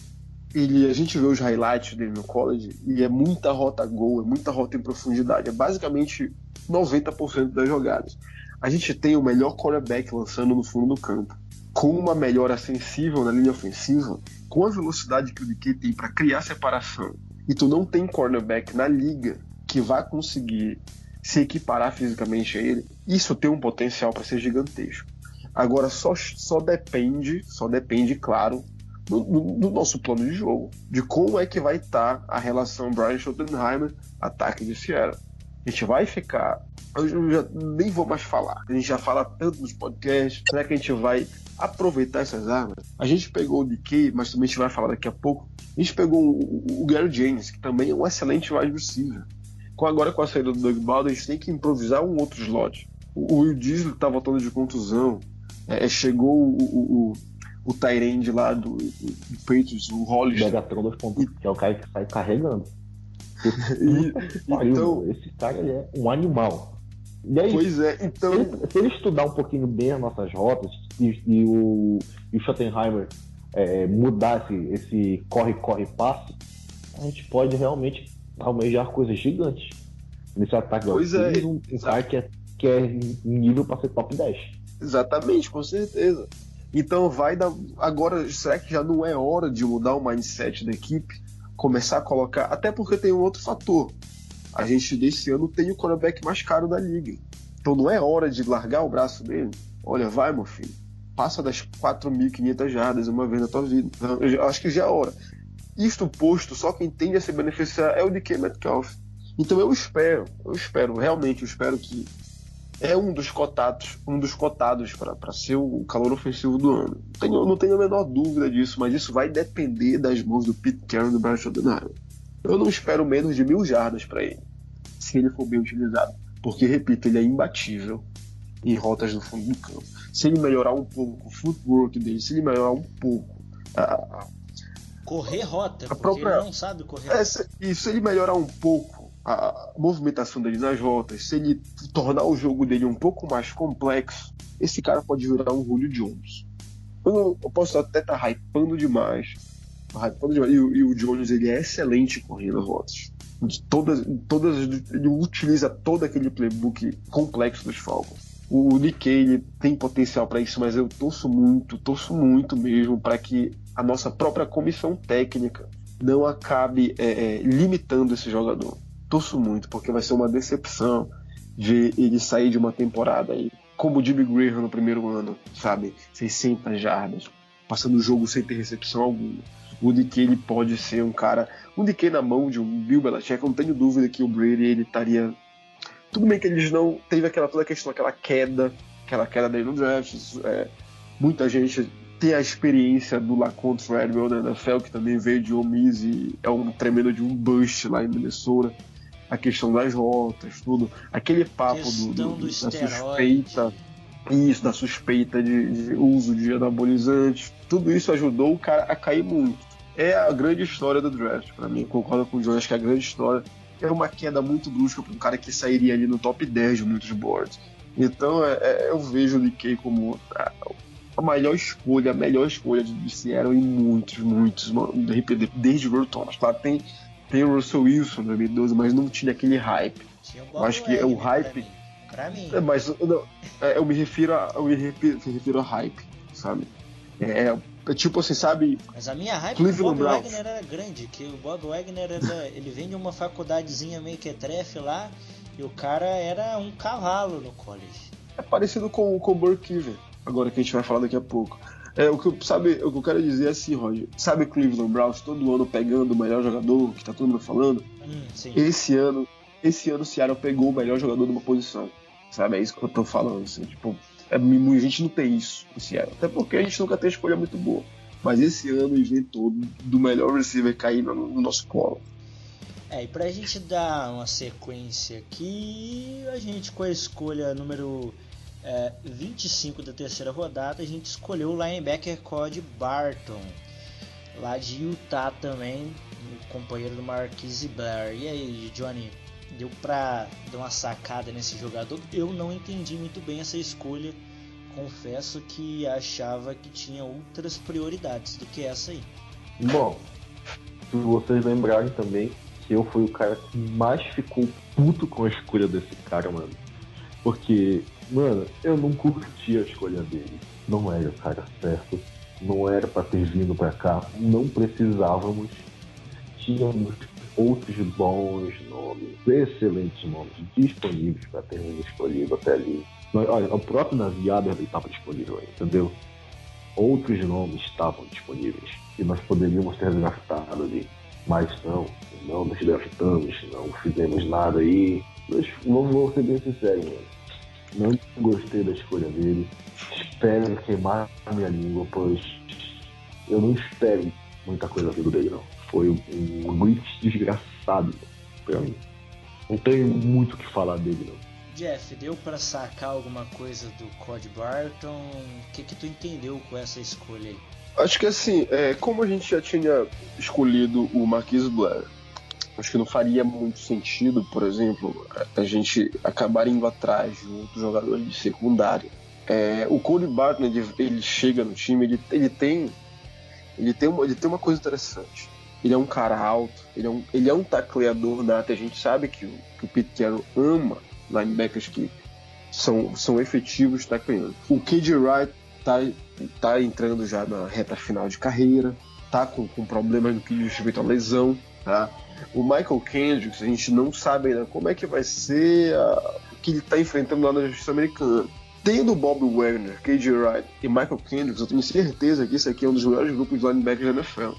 ele, a gente vê os highlights dele no college e é muita rota gol, é muita rota em profundidade, é basicamente 90% das jogadas. A gente tem o melhor quarterback lançando no fundo do campo, com uma melhora sensível na linha ofensiva, com a velocidade que o DK tem para criar separação, e tu não tem cornerback na liga que vai conseguir se equiparar fisicamente a ele, isso tem um potencial para ser gigantesco. Agora só, só depende, só depende, claro, do, do, nosso plano de jogo, de como é que vai estar tá a relação Brian Schottenheimer ataque de Sierra. A gente vai ficar. Eu já nem vou mais falar. A gente já fala tanto nos podcasts. Será que a gente vai aproveitar essas armas? A gente pegou o DK, mas também a gente vai falar daqui a pouco. A gente pegou o, o Gary James, que também é um excelente wide receiver. Com, agora com a saída do Doug Baldwin, a gente tem que improvisar um outro slot. O, Will Disley tá voltando de contusão. É, chegou o, o Tyrande lá do, do Patriots, o Hollis. Megatron 2.0, que é o cara que sai carregando. e, então, esse cara é um animal. E aí, pois é, então. Se ele, se ele, estudar um pouquinho bem as nossas rotas e, e o, e o Schottenheimer é, mudar esse corre-corre-passe, a gente pode realmente almejar coisas gigantes nesse ataque. Pois é. Um, um cara que é, que é nível para ser top 10. Exatamente, com certeza. Então vai dar. Agora, será que já não é hora de mudar o mindset da equipe? Começar a colocar. Até porque tem um outro fator. A gente desse ano tem o quarterback mais caro da liga. Então não é hora de largar o braço dele. Olha, vai, meu filho. Passa das 4.500 jardas uma vez na tua vida. Eu acho que já é hora. Isto posto, só quem tende a se beneficiar é o DK Metcalf. Então eu espero, eu espero, realmente eu espero que é um dos cotados, um dos cotados para ser o calor ofensivo do ano. Não tenho, não tenho a menor dúvida disso, mas isso vai depender das mãos do Pete Carroll do Brian Schottenheimer. Eu não espero menos de mil jardas para ele, se ele for bem utilizado, porque repito, ele é imbatível em rotas no fundo do campo. Se ele melhorar um pouco o footwork dele, se ele melhorar um pouco a, correr rota, a porque própria, ele não sabe correr. É, se, e se ele melhorar um pouco a movimentação dele nas rotas, se ele tornar o jogo dele um pouco mais complexo, esse cara pode virar um Julio Jones. Eu, eu posso até estar tá hypando demais, hypando demais. E, e, o Jones ele é excelente correndo rotas. De todas, todas, ele utiliza todo aquele playbook complexo dos Falcons. O Nick ele tem potencial para isso, mas eu torço muito, torço muito mesmo para que a nossa própria comissão técnica não acabe é, é, limitando esse jogador torço muito, porque vai ser uma decepção ver ele sair de uma temporada aí, como o Jimmy Graham no primeiro ano, sabe? 600 jardas, passando o jogo sem ter recepção alguma. O DK ele pode ser um cara. O DK na mão de um Bill Belichick, eu não tenho dúvida que o Brady ele estaria. Tudo bem que eles não. Teve aquela toda a questão, aquela queda, aquela queda dele no draft. É, muita gente tem a experiência do Laconte Redwell na NFL, que também veio de Ole Miss e é um tremendo de um bust lá em Minnesota a questão das rotas, tudo. Aquele papo do, do, do da suspeita. Isso, da suspeita de, de, uso de anabolizantes. Tudo isso ajudou o cara a cair muito. É a grande história do draft, para mim. Concordo com o acho que é a grande história é uma queda muito brusca para um cara que sairia ali no top 10 de muitos boards. Então é, é, eu vejo o Nikkei como a, a melhor escolha, a melhor escolha de, Seattle em muitos, muitos, desde o Thomas. Claro, tem tem o Russell Wilson em 2012, mas não tinha aquele hype. Tinha eu acho que é o hype. Pra mim. É, mas não, é, eu me refiro a, eu me refiro, me refiro a hype, sabe? É, é, tipo assim, sabe? Mas a minha hype do Bob Browns. Wagner era grande, que o Bob Wagner era, ele vem de uma faculdadezinha meio que trefe lá, e o cara era um cavalo no college. É parecido com, com o Burkiver, agora que a gente vai falar daqui a pouco. É, o, que eu, sabe, o que eu quero dizer é assim, Roger. Sabe Cleveland Browns todo ano pegando o melhor jogador, que tá todo mundo falando? Hum, esse ano, esse ano o Seattle pegou o melhor jogador de uma posição. Sabe? É isso que eu tô falando. Assim, tipo, é, a gente não tem isso no Seattle. Até porque a gente nunca tem escolha muito boa. Mas esse ano inventou do melhor receiver cair no, no nosso colo. É, e pra gente dar uma sequência aqui, a gente com a escolha número é, 25 da terceira rodada, a gente escolheu o linebacker Cody Barton, lá de Utah também, companheiro do Marquise Blair. E aí, Johnny, deu pra dar uma sacada nesse jogador? Eu não entendi muito bem essa escolha confesso que achava que tinha outras prioridades do que essa aí. Bom, se vocês lembrarem também que eu fui o cara que mais ficou puto com a escolha desse cara, mano. Porque, mano, eu não curti a escolha dele. Não era o cara certo. Não era para ter vindo para cá. Não precisávamos. Tínhamos outros bons nomes, excelentes nomes disponíveis para terem escolhido até ali. Olha, o próprio Navi Aberley estava disponível entendeu? Outros nomes estavam disponíveis e nós poderíamos ter draftado ali. Mas não, não nos draftamos, não fizemos nada aí. Mas vou ser bem sincero, mano. Não gostei da escolha dele. Espero queimar a minha língua, pois eu não espero muita coisa vindo dele, não. Foi um, um glitch desgraçado pra mim. Não tenho muito o que falar dele, não. Jeff, deu para sacar alguma coisa do Cody Barton? O que que tu entendeu com essa escolha aí? Acho que assim, é, como a gente já tinha escolhido o Marquis Blair, acho que não faria muito sentido, por exemplo, a gente acabar indo atrás de outro jogador de secundária. É, o Cody Barton, ele, chega no time, ele, ele tem ele tem, uma, ele tem uma coisa interessante. Ele é um cara alto, ele é um, ele é um tacleador nato. A gente sabe que o, que o Pete Carroll ama linebackers que são, são efetivos tacleando. O KJ Wright tá, tá entrando já na reta final de carreira, tá com, com problemas no que diz respeito à lesão, tá? O Michael Kendricks, a gente não sabe ainda como é que vai ser a, o que ele está enfrentando lá na justiça americana. Tendo Bob Wagner, KJ Wright e Michael Kendricks, eu tenho certeza que esse aqui é um dos melhores grupos de linebackers da NFL.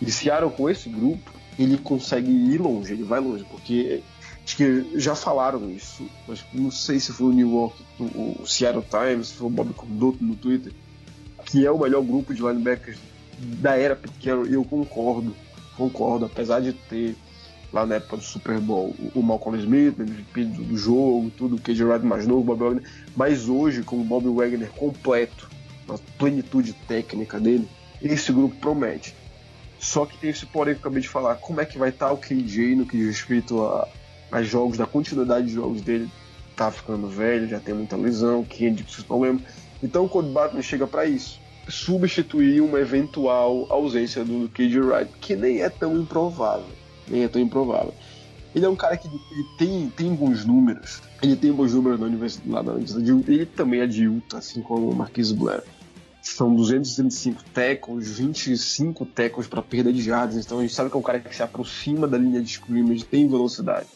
E Seattle com esse grupo, ele consegue ir longe, ele vai longe, porque acho que já falaram isso, mas não sei se foi o New York, o, o Seattle Times, se foi o Bob Condoto no Twitter, que é o melhor grupo de linebackers da era pequena, e eu concordo, concordo, apesar de ter lá na época do Super Bowl o Malcolm Smith, MVP do, jogo, tudo, o KJ Wright mais novo, Bob Wagner, mas hoje com o Bob Wagner completo, na plenitude técnica dele, esse grupo promete. Só que tem esse porém que eu acabei de falar, como é que vai estar o KJ no que diz respeito a, a jogos, da quantidade de jogos dele, tá ficando velho, já tem muita lesão, Kendrick esses problemas. Então o Cody Barton chega para isso, substituir uma eventual ausência do KJ Wright, que nem é tão improvável nem é tão improvável. Ele é um cara que tem, tem bons números. Ele tem bons números na universidade, lá na universidade. Ele também é de Utah, assim como o Marquis Blair. São 265 tackles, 25 tackles para perda de jardas. Então a gente sabe que é um cara que se aproxima da linha de scrimmage, tem velocidade.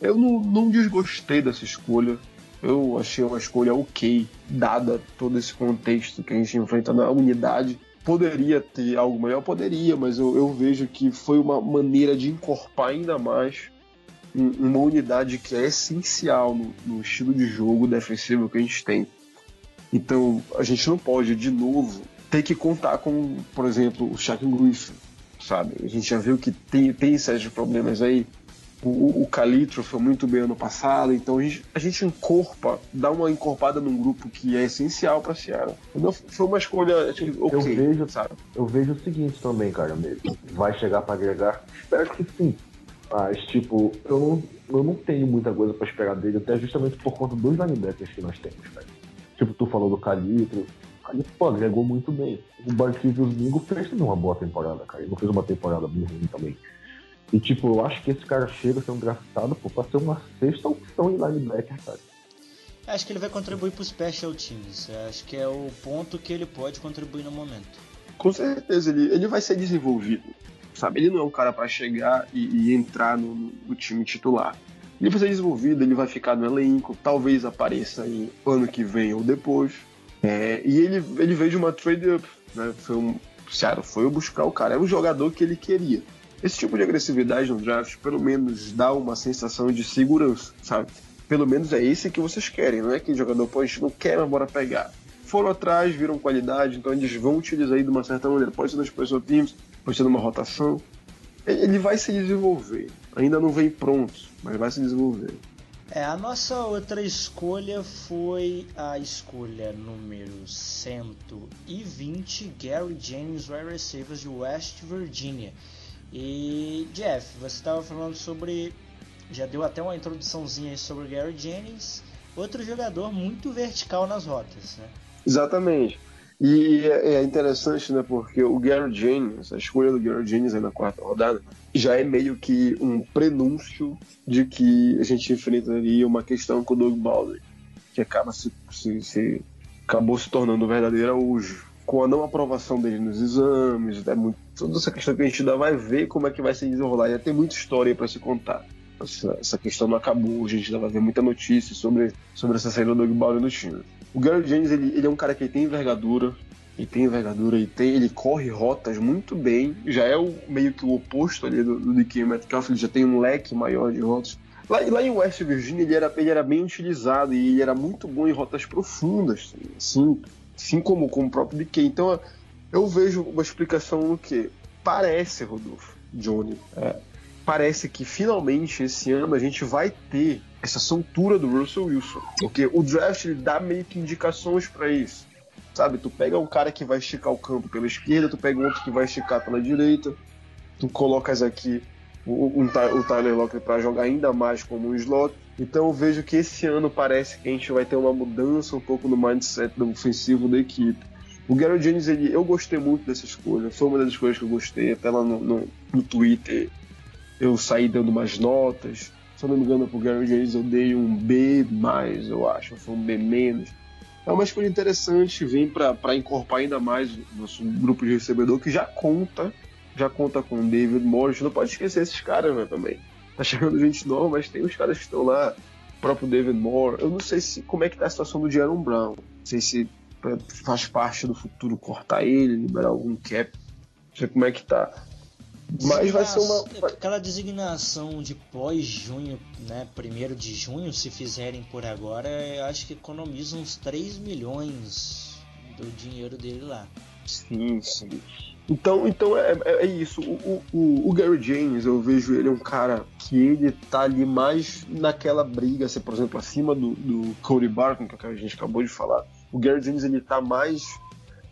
Eu não, não desgostei dessa escolha. Eu achei uma escolha ok, dada todo esse contexto que a gente enfrenta na unidade Poderia ter algo melhor? Poderia, mas eu, eu vejo que foi uma maneira de encorpar ainda mais uma unidade que é essencial no, no, estilo de jogo defensivo que a gente tem. Então a gente não pode, de novo, ter que contar com, por exemplo, o Shaq Griffin, sabe? A gente já viu que tem, tem problemas aí o, o Calitro foi muito bem ano passado, então a gente, a gente encorpa, dá uma encorpada num grupo que é essencial para Seattle. Então foi uma escolha okay, eu vejo, sabe? Eu vejo o seguinte também, cara, mesmo. Vai chegar para agregar? Espero que sim. Mas, tipo, eu não, eu não tenho muita coisa para esperar dele, até justamente por conta dos linebackers que nós temos, cara. Tipo, tu falou do Calitro. Calitro, pô, agregou muito bem. O Barquísio Mingo fez também uma boa temporada, cara. Ele não fez uma temporada bem ruim também. E, tipo, eu acho que esse cara chega a ser um draftado pô, pra ser uma sexta opção em linebacker, cara. Acho que ele vai contribuir pro Special Teams. Acho que é o ponto que ele pode contribuir no momento. Com certeza, ele, ele vai ser desenvolvido. Sabe? Ele não é um cara para chegar e, e entrar no, no, time titular. Ele vai ser desenvolvido, ele vai ficar no elenco, talvez apareça em ano que vem ou depois. É, e ele, ele veio de uma trade-up. Né? Foi um, Seattle foi buscar o cara. É o jogador que ele queria. Esse tipo de agressividade no draft, pelo menos, dá uma sensação de segurança, sabe? Pelo menos é esse que vocês querem, não é que o jogador, pô, a gente não quer, mas bora pegar. Foram atrás, viram qualidade, então eles vão utilizar aí de uma certa maneira. Pode ser nas special teams, pode ser numa rotação. Ele vai se desenvolver. Ainda não vem pronto, mas vai se desenvolver. É, a nossa outra escolha foi a escolha número 120, Gary James, wide receivers de West Virginia. E Jeff, você estava falando sobre. Já deu até uma introduçãozinha sobre o Gary Jennings, outro jogador muito vertical nas rotas, né? Exatamente. E é, é interessante, né? Porque o Gary Jennings, a escolha do Gary Jennings aí na quarta rodada, já é meio que um prenúncio de que a gente enfrentaria uma questão com o Doug Baldwin, que acaba se, se, se acabou se tornando verdadeira hoje. Com a não aprovação dele nos exames, é muito, toda essa questão que a gente ainda vai ver como é que vai se desenrolar. Já tem muita história para se contar. Essa, essa, questão não acabou, a gente ainda vai ver muita notícia sobre, sobre essa saída do Doug no time. O Gary James, ele, ele é um cara que tem envergadura, ele tem envergadura, ele, tem, ele corre rotas muito bem, já é o, meio que o oposto ali do, do DK Metcalf, ele já tem um leque maior de rotas. Lá, lá em West Virginia ele era, ele era bem utilizado e ele era muito bom em rotas profundas, assim, assim como, como o próprio DK. Então eu vejo uma explicação no que parece, Rodolfo, Johnny, é, parece que finalmente esse ano a gente vai ter essa soltura do Russell Wilson. Porque o draft ele dá meio que indicações para isso. Sabe, tu pega um cara que vai esticar o campo pela esquerda, tu pega outro que vai esticar pela direita, tu colocas aqui o, o Tyler Lockett para jogar ainda mais como um slot. Então eu vejo que esse ano parece que a gente vai ter uma mudança um pouco no mindset do ofensivo da equipe. O Gary Jennings, ele, eu gostei muito dessa escolha, foi uma das escolhas que eu gostei, até lá no, no, no Twitter eu saí dando umas notas, se eu não me engano, pro Gary James eu dei um B, eu acho, foi um B menos. É uma escolha interessante, vem para encorpar ainda mais o nosso grupo de recebedor que já conta, já conta com David Morris. Não pode esquecer esses caras né, também. Tá chegando gente nova, mas tem os caras que estão lá, o próprio David Moore. Eu não sei se como é que tá a situação do Jaron Brown. Não sei se faz parte do futuro cortar ele, liberar algum cap. Não sei como é que tá. Mas vai ser uma. Aquela designação de pós-junho, né? Primeiro de junho, se fizerem por agora, eu acho que economiza uns 3 milhões do dinheiro dele lá. Sim, sim. Então, então é, é, é isso. O, o, o, Gary James, eu vejo ele um cara que ele tá ali mais naquela briga, assim, por exemplo, acima do, do Cody Barton, que a gente acabou de falar. O Gary James ele tá mais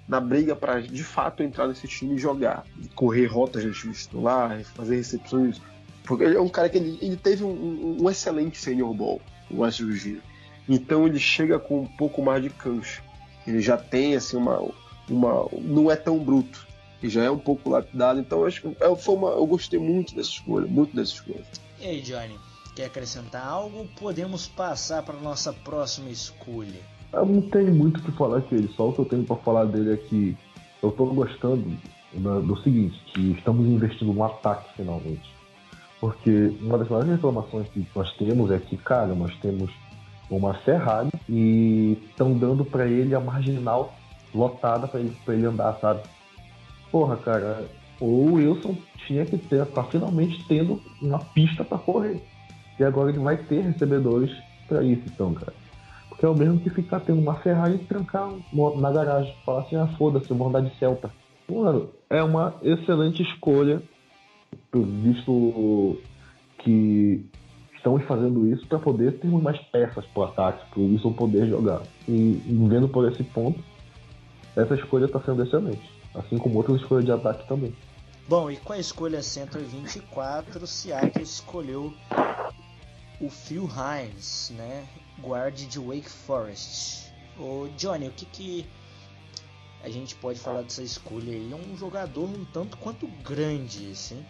na briga para de fato entrar nesse time e jogar, correr rotas time titular, fazer recepções. Porque ele é um cara que ele, ele teve um, um, excelente senior ball, o West Virginia. Então ele chega com um pouco mais de cancha. Ele já tem assim uma, uma não é tão bruto. Ele já é um pouco lapidado. Então eu acho que é, foi uma, eu gostei muito dessa escolha, muito dessa escolha. E aí, Johnny, quer acrescentar algo? Podemos passar para nossa próxima escolha. Eu não tenho muito o que falar com ele, só o que eu tenho para falar dele é que eu estou gostando do seguinte, que estamos investindo no ataque finalmente. Porque uma das maiores reclamações que nós temos é que, cara, nós temos uma Ferrari e estão dando para ele a marginal lotada para ele, pra ele andar, sabe? Porra, cara, o Wilson tinha que ter, tá finalmente tendo uma pista para correr. E agora ele vai ter recebedores para isso, então, cara que é o mesmo que ficar tendo uma Ferrari e trancar na garagem. Falar assim, ah, foda-se, eu vou andar de Celta. Mano, é uma excelente escolha, visto que estamos fazendo isso para poder ter mais peças para o ataque, para o Wilson poder jogar. E, vendo por esse ponto, essa escolha está sendo excelente. Assim como outras escolhas de ataque também. Bom, e com a escolha 124, o Seattle escolheu o Phil Hines, né? Guarde de Wake Forest. O Johnny, o que que a gente pode falar dessa escolha? Ele é um jogador um tanto quanto grande, assim.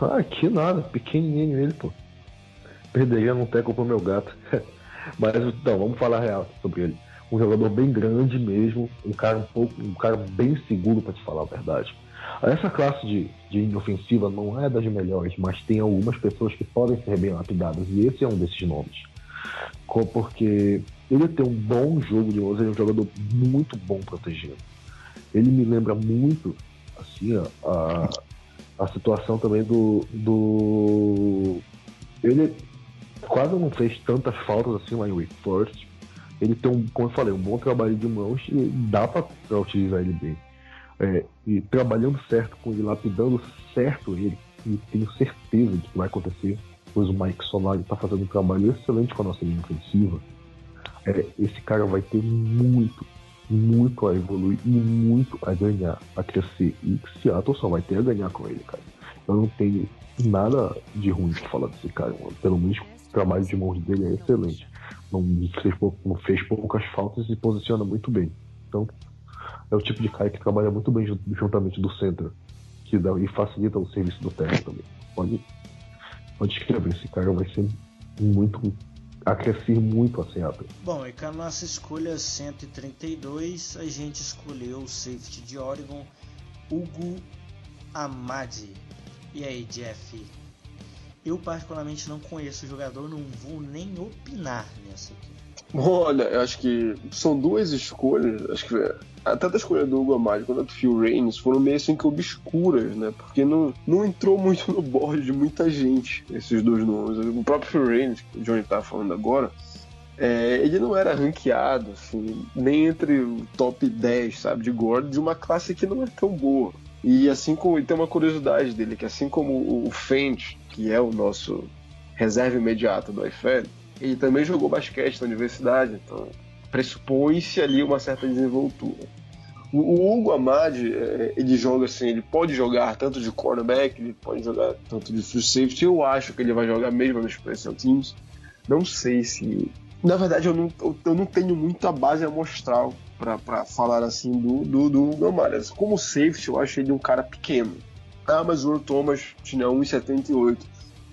Ah, que nada, pequenininho ele, pô. Perderia não teco pro meu gato. Mas então, vamos falar real sobre ele. Um jogador bem grande mesmo, um cara um pouco, um cara bem seguro para te falar a verdade. Essa classe de, de inofensiva não é das melhores, mas tem algumas pessoas que podem ser bem lapidadas, e esse é um desses nomes porque ele tem um bom jogo de mãos, ele é um jogador muito bom protegendo. Ele me lembra muito, assim, a, a situação também do, do. Ele quase não fez tantas faltas assim lá em Wake Forest. Ele tem, um, como eu falei, um bom trabalho de mãos e dá para utilizar ele bem. É, e trabalhando certo com ele, lapidando certo ele, e tenho certeza de que vai acontecer pois o Mike Solari está fazendo um trabalho excelente com a nossa linha ofensiva, é, esse cara vai ter muito, muito a evoluir e muito a ganhar, a crescer. E Seattle só vai ter a ganhar com ele, cara. Eu não tenho nada de ruim pra falar desse cara, mano. Pelo menos o trabalho de mãos dele é excelente. não fez, não fez poucas faltas e posiciona muito bem. Então, é o tipo de cara que trabalha muito bem juntamente do centro que dá, e facilita o serviço do terra também. Pode, pode escrever, esse cara vai ser muito. acrescer muito a Seattle. Bom, e com a nossa escolha 132, a gente escolheu o safety de Oregon, Hugo Amadi. E aí, Jeff? Eu particularmente não conheço o jogador, não vou nem opinar nessa aqui. Olha, eu acho que são duas escolhas. Acho que até da escolha do Hugo Amadi quanto a do Phil Reigns foram meio assim que obscuras, né? Porque não, não entrou muito no board de muita gente esses dois nomes. O próprio Phil Reigns, que o Johnny tá falando agora, é, ele não era ranqueado, assim, nem entre o top 10, sabe, de Gordon, de uma classe que não é tão boa. E assim como. E tem uma curiosidade dele, que assim como o Fent, que é o nosso reserva imediato do IFL, ele também jogou basquete na universidade, então pressupõe-se ali uma certa desenvoltura. O, o Hugo Amadi, é, ele joga assim, ele pode jogar tanto de cornerback, ele pode jogar tanto de free safety, eu acho que ele vai jogar mesmo no Special Teams. Não sei se... Na verdade, eu não, eu não tenho muita base amostral para falar assim do, do, do Hugo. Como safety, eu acho ele um cara pequeno. Ah, mas o Thomas tinha 1,78.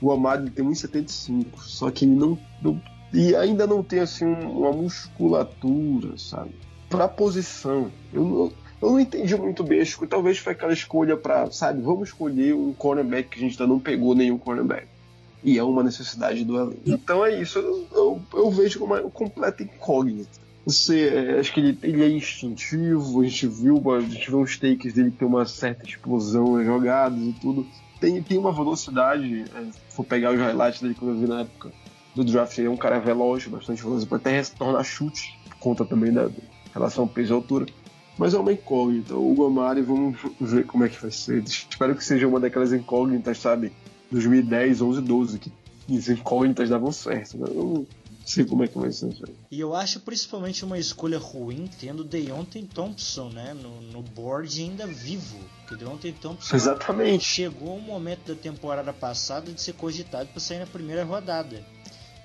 O Amado tem 1,75. Só que ele não, não, E ainda não tem assim uma musculatura, sabe? Pra posição. Eu não, eu não entendi muito bem. Acho que talvez foi aquela escolha para, sabe, vamos escolher um cornerback que a gente ainda não pegou nenhum cornerback. E é uma necessidade do elenco. Então é isso. Eu, eu, eu vejo como uma completa incógnita. Você, é, acho que ele, ele é instintivo, a gente viu, a gente viu uns takes dele que tem uma certa explosão nas jogadas e tudo. Tem, tem uma velocidade, é, se for pegar os highlights dele que eu vi na época do draft, ele é um cara veloz, bastante veloz, pode até retornar chute, conta também da relação peso e altura. Mas é uma incógnita. O Gomari, vamos ver como é que vai ser. Espero que seja uma daquelas incógnitas, sabe? 2010, 11, 12, que as incógnitas davam certo. Né? Eu, sei como é que vai ser isso aí. E eu acho principalmente uma escolha ruim tendo Deontay Thompson, né, no, no board ainda vivo. Porque Deontay Thompson Exatamente. chegou um momento da temporada passada de ser cogitado para sair na primeira rodada.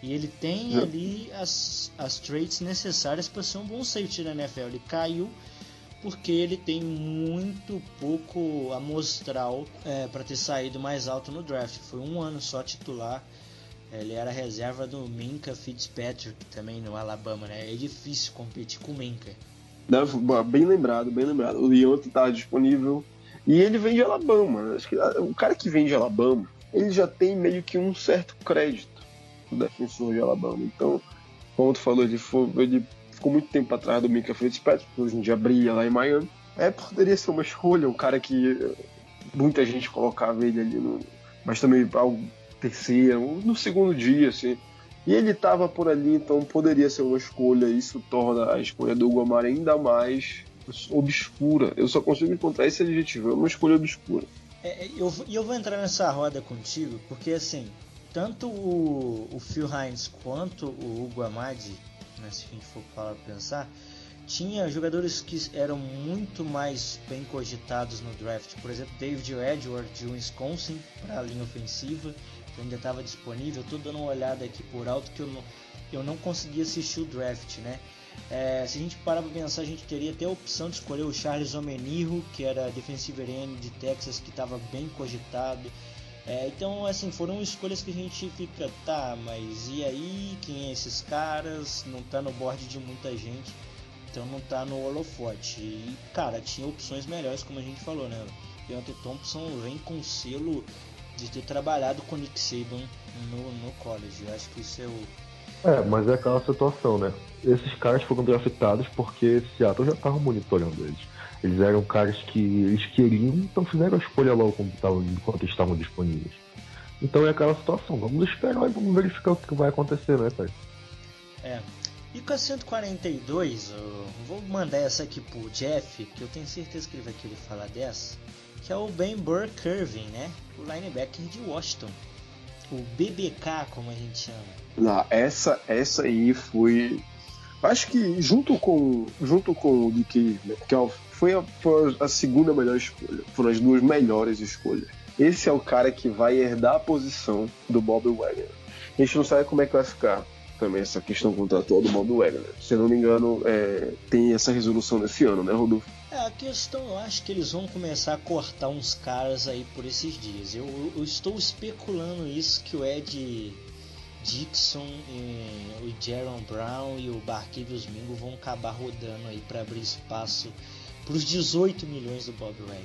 E ele tem é. ali as, as traits necessárias para ser um bom safety na NFL. Ele caiu porque ele tem muito pouco amostral é, para ter saído mais alto no draft. Foi um ano só titular ele era reserva do Minka Fitzpatrick também no Alabama, né? É difícil competir com o Minka. bem lembrado, bem lembrado. O Leonto tá disponível. E ele vem de Alabama. Acho que ah, o cara que vem de Alabama, ele já tem meio que um certo crédito do defensor de Alabama. Então, como tu falou, ele, foi, ele ficou muito tempo atrás do Minka Fitzpatrick, hoje em dia brilha lá em Miami. É, poderia ser uma escolha, um cara que muita gente colocava ele ali no. Mas também algo terceiro, no segundo dia, assim. E ele estava por ali, então poderia ser uma escolha. Isso torna a escolha do Guamar ainda mais obscura. Eu só consigo encontrar esse adjetivo, é uma escolha obscura. É, é eu, eu vou entrar nessa roda contigo, porque assim, tanto o, o Phil Hines quanto o Hugo Amadi, né, se a gente for falar pensar, tinha jogadores que eram muito mais bem cogitados no draft. Por exemplo, David Edward de Wisconsin para a linha ofensiva ainda estava disponível. Estou dando uma olhada aqui por alto que eu não, eu não consegui assistir o draft, né? É, se a gente parar para pensar, a gente teria até a opção de escolher o Charles Omenirro, que era defensive end de Texas, que estava bem cogitado. É, então, assim, foram escolhas que a gente fica, tá, mas e aí? Quem é esses caras? Não tá no board de muita gente, então não tá no holofote. E, cara, tinha opções melhores, como a gente falou, né? Deontay Thompson vem com selo de ter trabalhado com o Nick Saban no, no college. Eu acho que isso é o. É, mas é aquela situação, né? Esses caras foram draftados porque Seattle já estava monitorando eles. Eles eram caras que eles queriam, então fizeram a escolha logo enquanto estavam disponíveis. Então é aquela situação, vamos esperar e vamos verificar o que vai acontecer, né, pai? É. E com a 142, eu vou mandar essa aqui pro Jeff, que eu tenho certeza que ele vai querer falar dessa que é o Ben Burr-Curvin, né? O linebacker de Washington. O BBK, como a gente chama. Não, essa, essa aí foi. Acho que junto com, junto com o DK Metcalf foi a, foi a segunda melhor escolha. Foram as duas melhores escolhas. Esse é o cara que vai herdar a posição do Bob Wagner. A gente não sabe como é que vai ficar também essa questão contratual do Bob Wagner. Se eu não me engano, é, tem essa resolução nesse ano, né, Rodolfo? É, a questão, eu acho que eles vão começar a cortar uns caras aí por esses dias. Eu, eu estou especulando isso que o Ed Dixon, e o Jaron Brown e o Barkevius Mingo vão acabar rodando aí para abrir espaço para os 18 milhões do Bob Wagner.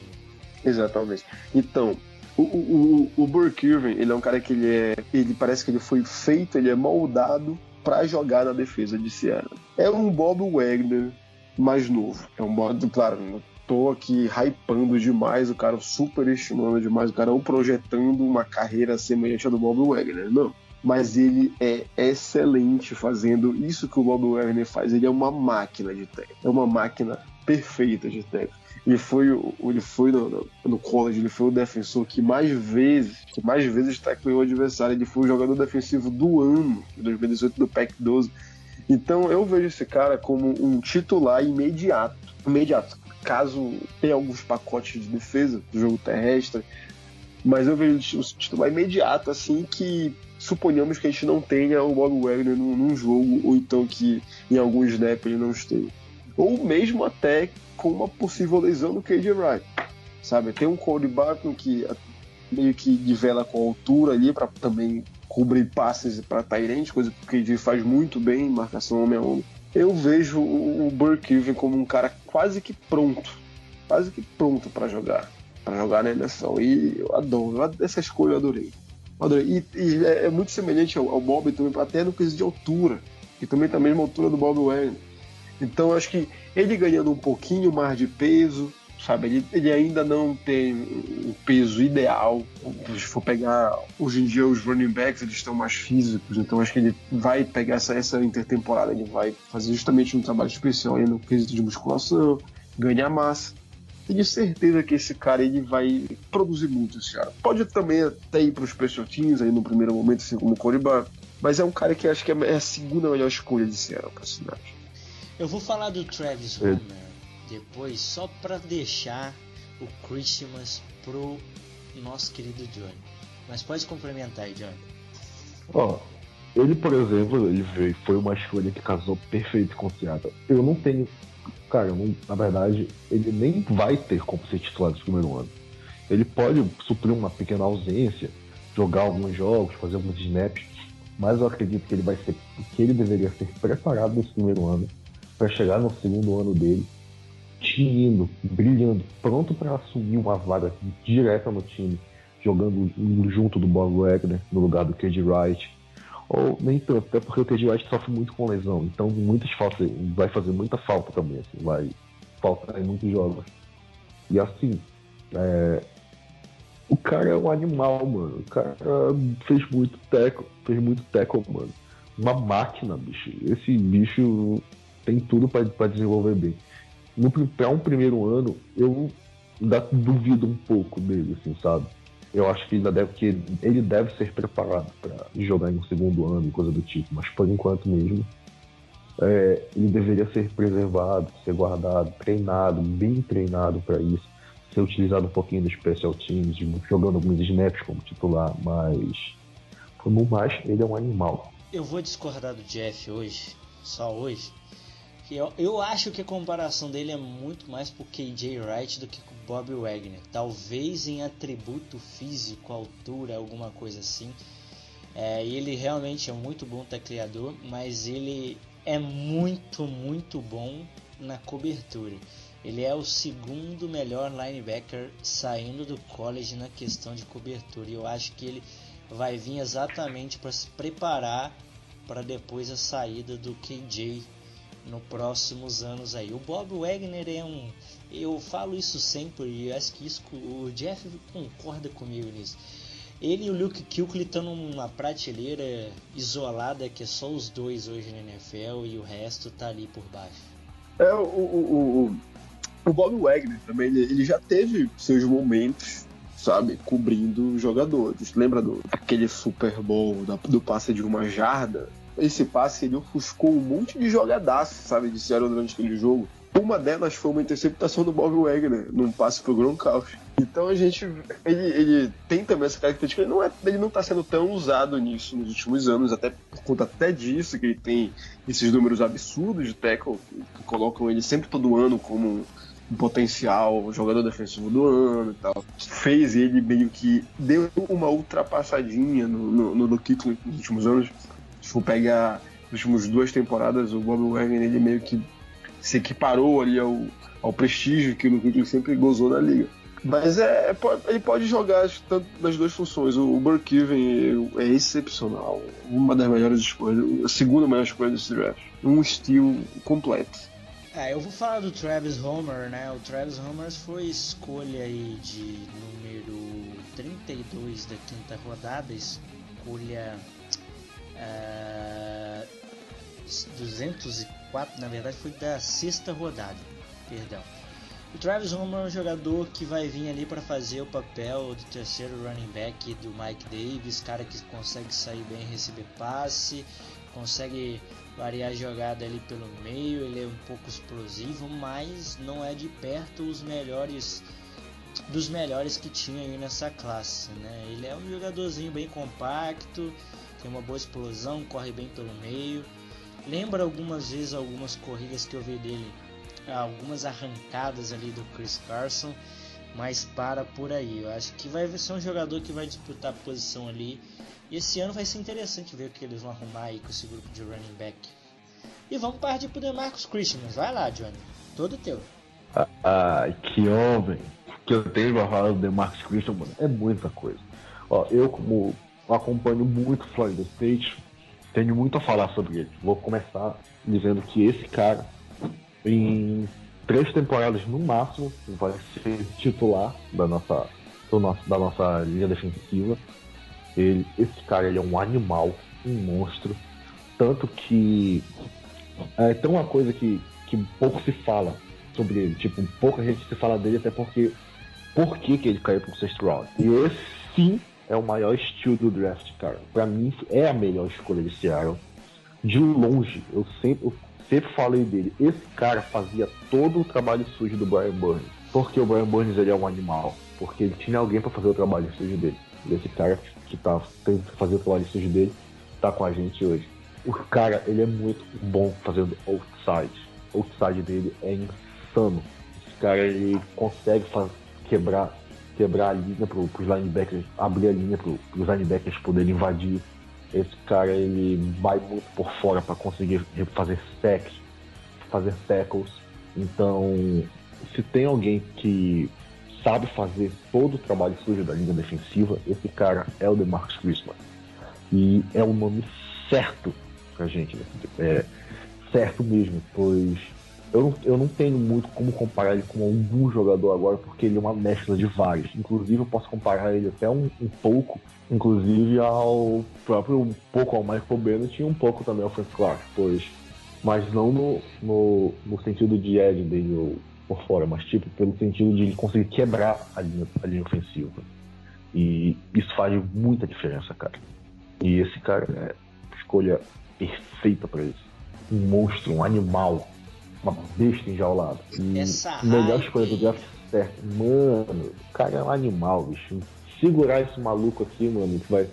Exatamente. Então, o, o, o, Burke Irving, ele é um cara que ele é. Ele parece que ele foi feito, ele é moldado para jogar na defesa de Seattle. É um Bob Wagner mais novo. É um Bob, claro, não tô aqui hypando demais o cara, super estimando demais o cara, ou projetando uma carreira semelhante à do Bob Wagner. Não. Mas ele é excelente fazendo isso que o Bob Wagner faz. Ele é uma máquina de técnica. É uma máquina perfeita de técnica. Ele foi, ele foi no, no, college, ele foi o defensor que mais vezes, que mais vezes tacleou o adversário. Ele foi o jogador defensivo do ano, de 2018 do PEC 12. Então eu vejo esse cara como um titular imediato. Imediato. Caso tenha alguns pacotes de defesa do jogo terrestre. Mas eu vejo o titular imediato, assim, que suponhamos que a gente não tenha o Bob Wagner num, num jogo, ou então que em algum snap ele não esteja. Ou mesmo até com uma possível lesão do KJ Wright. Sabe, tem um Cody Barton que meio que nivela com a altura ali para também cobrir passes para Tyrande, coisa que o KJ faz muito bem, marcação homem a homem. Eu vejo o Burke Irving como um cara quase que pronto, quase que pronto para jogar, para jogar na NFL. E eu adoro, essa escolha eu adorei. adorei. E, e é, é, muito semelhante ao, ao Bob também, até no quesito de altura, que também tá a mesma altura do Bob Wagner. Então eu acho que ele ganhando um pouquinho mais de peso, sabe? Ele, ele ainda não tem o peso ideal. Se for pegar hoje em dia os running backs, eles estão mais físicos, então acho que ele vai pegar essa, essa intertemporada, ele vai fazer justamente um trabalho especial no quesito de musculação, ganhar massa. Tenho certeza que esse cara ele vai produzir muito esse ano. Pode também até ir para os special teams aí no primeiro momento, assim como o Corey mas é um cara que acho que é a segunda melhor escolha de Seattle para a cidade. Eu vou falar do Travis é. Homer depois, só para deixar o Christmas pro nosso querido Johnny. Mas pode complementar aí, Johnny. Ó, oh, ele, por exemplo, ele veio, foi uma escolha que casou perfeito com o Seattle. Eu não tenho. Cara, não, na verdade, ele nem vai ter como ser titular do primeiro ano. Ele pode suprir uma pequena ausência, jogar alguns jogos, fazer alguns snaps, mas eu acredito que ele vai ser que ele deveria ser preparado nesse primeiro ano para chegar no segundo ano dele, tinindo, brilhando, pronto para assumir uma vaga direta no time, jogando junto do Bob Wagner no lugar do KD Wright. Ou nem tanto, até porque o KD Wright sofre muito com lesão, então muitas faltas, vai fazer muita falta também, assim, vai faltar em muitos jogos. E assim, é, o cara é um animal, mano. O cara fez muito teco, fez muito teco, mano. Uma máquina, bicho. Esse bicho tem tudo para desenvolver bem. Para um primeiro ano, eu ainda duvido um pouco dele, assim, sabe? Eu acho que ainda deve que ele deve ser preparado para jogar em um segundo ano, coisa do tipo, mas por enquanto mesmo, é, ele deveria ser preservado, ser guardado, treinado, bem treinado para isso, ser utilizado um pouquinho dos special teams, jogando alguns snaps como titular, mas como mais, ele é um animal. Eu vou discordar do Jeff hoje, só hoje, eu, eu acho que a comparação dele é muito mais por KJ Wright do que com Bob Wagner. Talvez em atributo físico, altura, alguma coisa assim. É, ele realmente é muito bom tecleador, mas ele é muito, muito bom na cobertura. Ele é o segundo melhor linebacker saindo do college na questão de cobertura. E eu acho que ele vai vir exatamente para se preparar para depois a saída do KJ nos próximos anos aí. O Bob Wagner é um. Eu falo isso sempre e acho que isso, o Jeff concorda comigo nisso. Ele e o Luke Kuechly estão numa prateleira isolada que é só os dois hoje na NFL e o resto tá ali por baixo. É, o, o, o, o Bob Wagner também, ele, ele já teve seus momentos sabe, cobrindo jogadores. Lembra do aquele Super Bowl da, do passe de uma jarda? Esse passe ele ofuscou um monte de jogadaço, sabe, de durante aquele jogo. Uma delas foi uma interceptação do Bob Wagner, num passe pro Gronkowski. Então a gente. Ele, ele tem também essa característica, ele não, é, ele não tá sendo tão usado nisso nos últimos anos, até por conta até disso, que ele tem esses números absurdos de tackle, que colocam ele sempre todo ano como um potencial jogador defensivo do ano e tal. Fez ele meio que deu uma ultrapassadinha no, no, no nos últimos anos. For pegar as últimas duas temporadas, o Bob Wagner ele meio que se equiparou ali ao, ao prestígio que o Kuechly sempre gozou na liga. Mas é, é ele pode jogar tanto nas duas funções. O Burkiven é excepcional. Uma das melhores escolhas, a segunda melhor escolha desse draft. Um estilo completo. É, eu vou falar do Travis Homer, né? O Travis Homer foi escolha aí de número 32 da quinta rodada, escolha uh, é, 204, na verdade foi da sexta rodada, perdão. O Travis Homer é um jogador que vai vir ali para fazer o papel do terceiro running back do Mike Davis, cara que consegue sair bem, receber passe, consegue variar a jogada ali pelo meio, ele é um pouco explosivo, mas não é de perto os melhores dos melhores que tinha aí nessa classe, né? Ele é um jogadorzinho bem compacto, tem uma boa explosão, corre bem pelo meio. Lembra algumas vezes algumas corridas que eu vi dele algumas arrancadas ali do Chris Carson, mas para por aí. Eu acho que vai ser um jogador que vai disputar a posição ali. E esse ano vai ser interessante ver o que eles vão arrumar aí com esse grupo de running back. E vamos partir pro DeMarcus Christian. Vai lá, Johnny. Todo teu. Ah, ah, que homem que eu tenho pra falar do DeMarcus Christian, mano, é muita coisa. Ó, eu como acompanho muito Florida State, tenho muito a falar sobre ele. Vou começar dizendo que esse cara em três temporadas no máximo vai ser titular da nossa, nosso, da nossa linha defensiva. Ele, esse cara ele é um animal, um monstro. Tanto que é, tem uma coisa que, que pouco se fala sobre ele. Tipo, pouca gente se fala dele, até porque por que, que ele caiu pro sexto round. E esse sim é o maior estilo do draft, cara. Pra mim é a melhor escolha de Seattle. De longe, eu sempre, eu sempre falei dele. Esse cara fazia todo o trabalho sujo do Brian Burns. Porque o Brian Burns ele é um animal. Porque ele tinha alguém para fazer o trabalho sujo dele. E esse cara que tá que fazer o trabalho sujo dele tá com a gente hoje. O cara, ele é muito bom fazendo outside. O outside dele é insano. Esse cara, ele consegue quebrar, quebrar a linha pro, pros linebackers, abrir a linha pro, pros linebackers poderem invadir esse cara ele vai muito por fora para conseguir fazer sacks, fazer tackles. Então, se tem alguém que sabe fazer todo o trabalho sujo da linha defensiva, esse cara é o DeMarcus Christmas. E é o nome certo pra gente, né? é certo mesmo, pois eu não, eu não tenho muito como comparar ele com algum jogador agora, porque ele é uma mescla de vários. Inclusive, eu posso comparar ele até um, um pouco, inclusive ao próprio, um pouco ao Michael Bennett e um pouco também ao Frank Clark, pois, mas não no, no, no sentido de Ed dele ou por fora, mas tipo pelo sentido de ele conseguir quebrar a linha, a linha ofensiva. E isso faz muita diferença, cara. E esse cara é escolha perfeita para isso. Um monstro, um animal uma besta enjaulada. E Essa melhor escolha do draft certo. Mano, o cara é um animal, bicho. Segurar esse maluco aqui, mano, vai,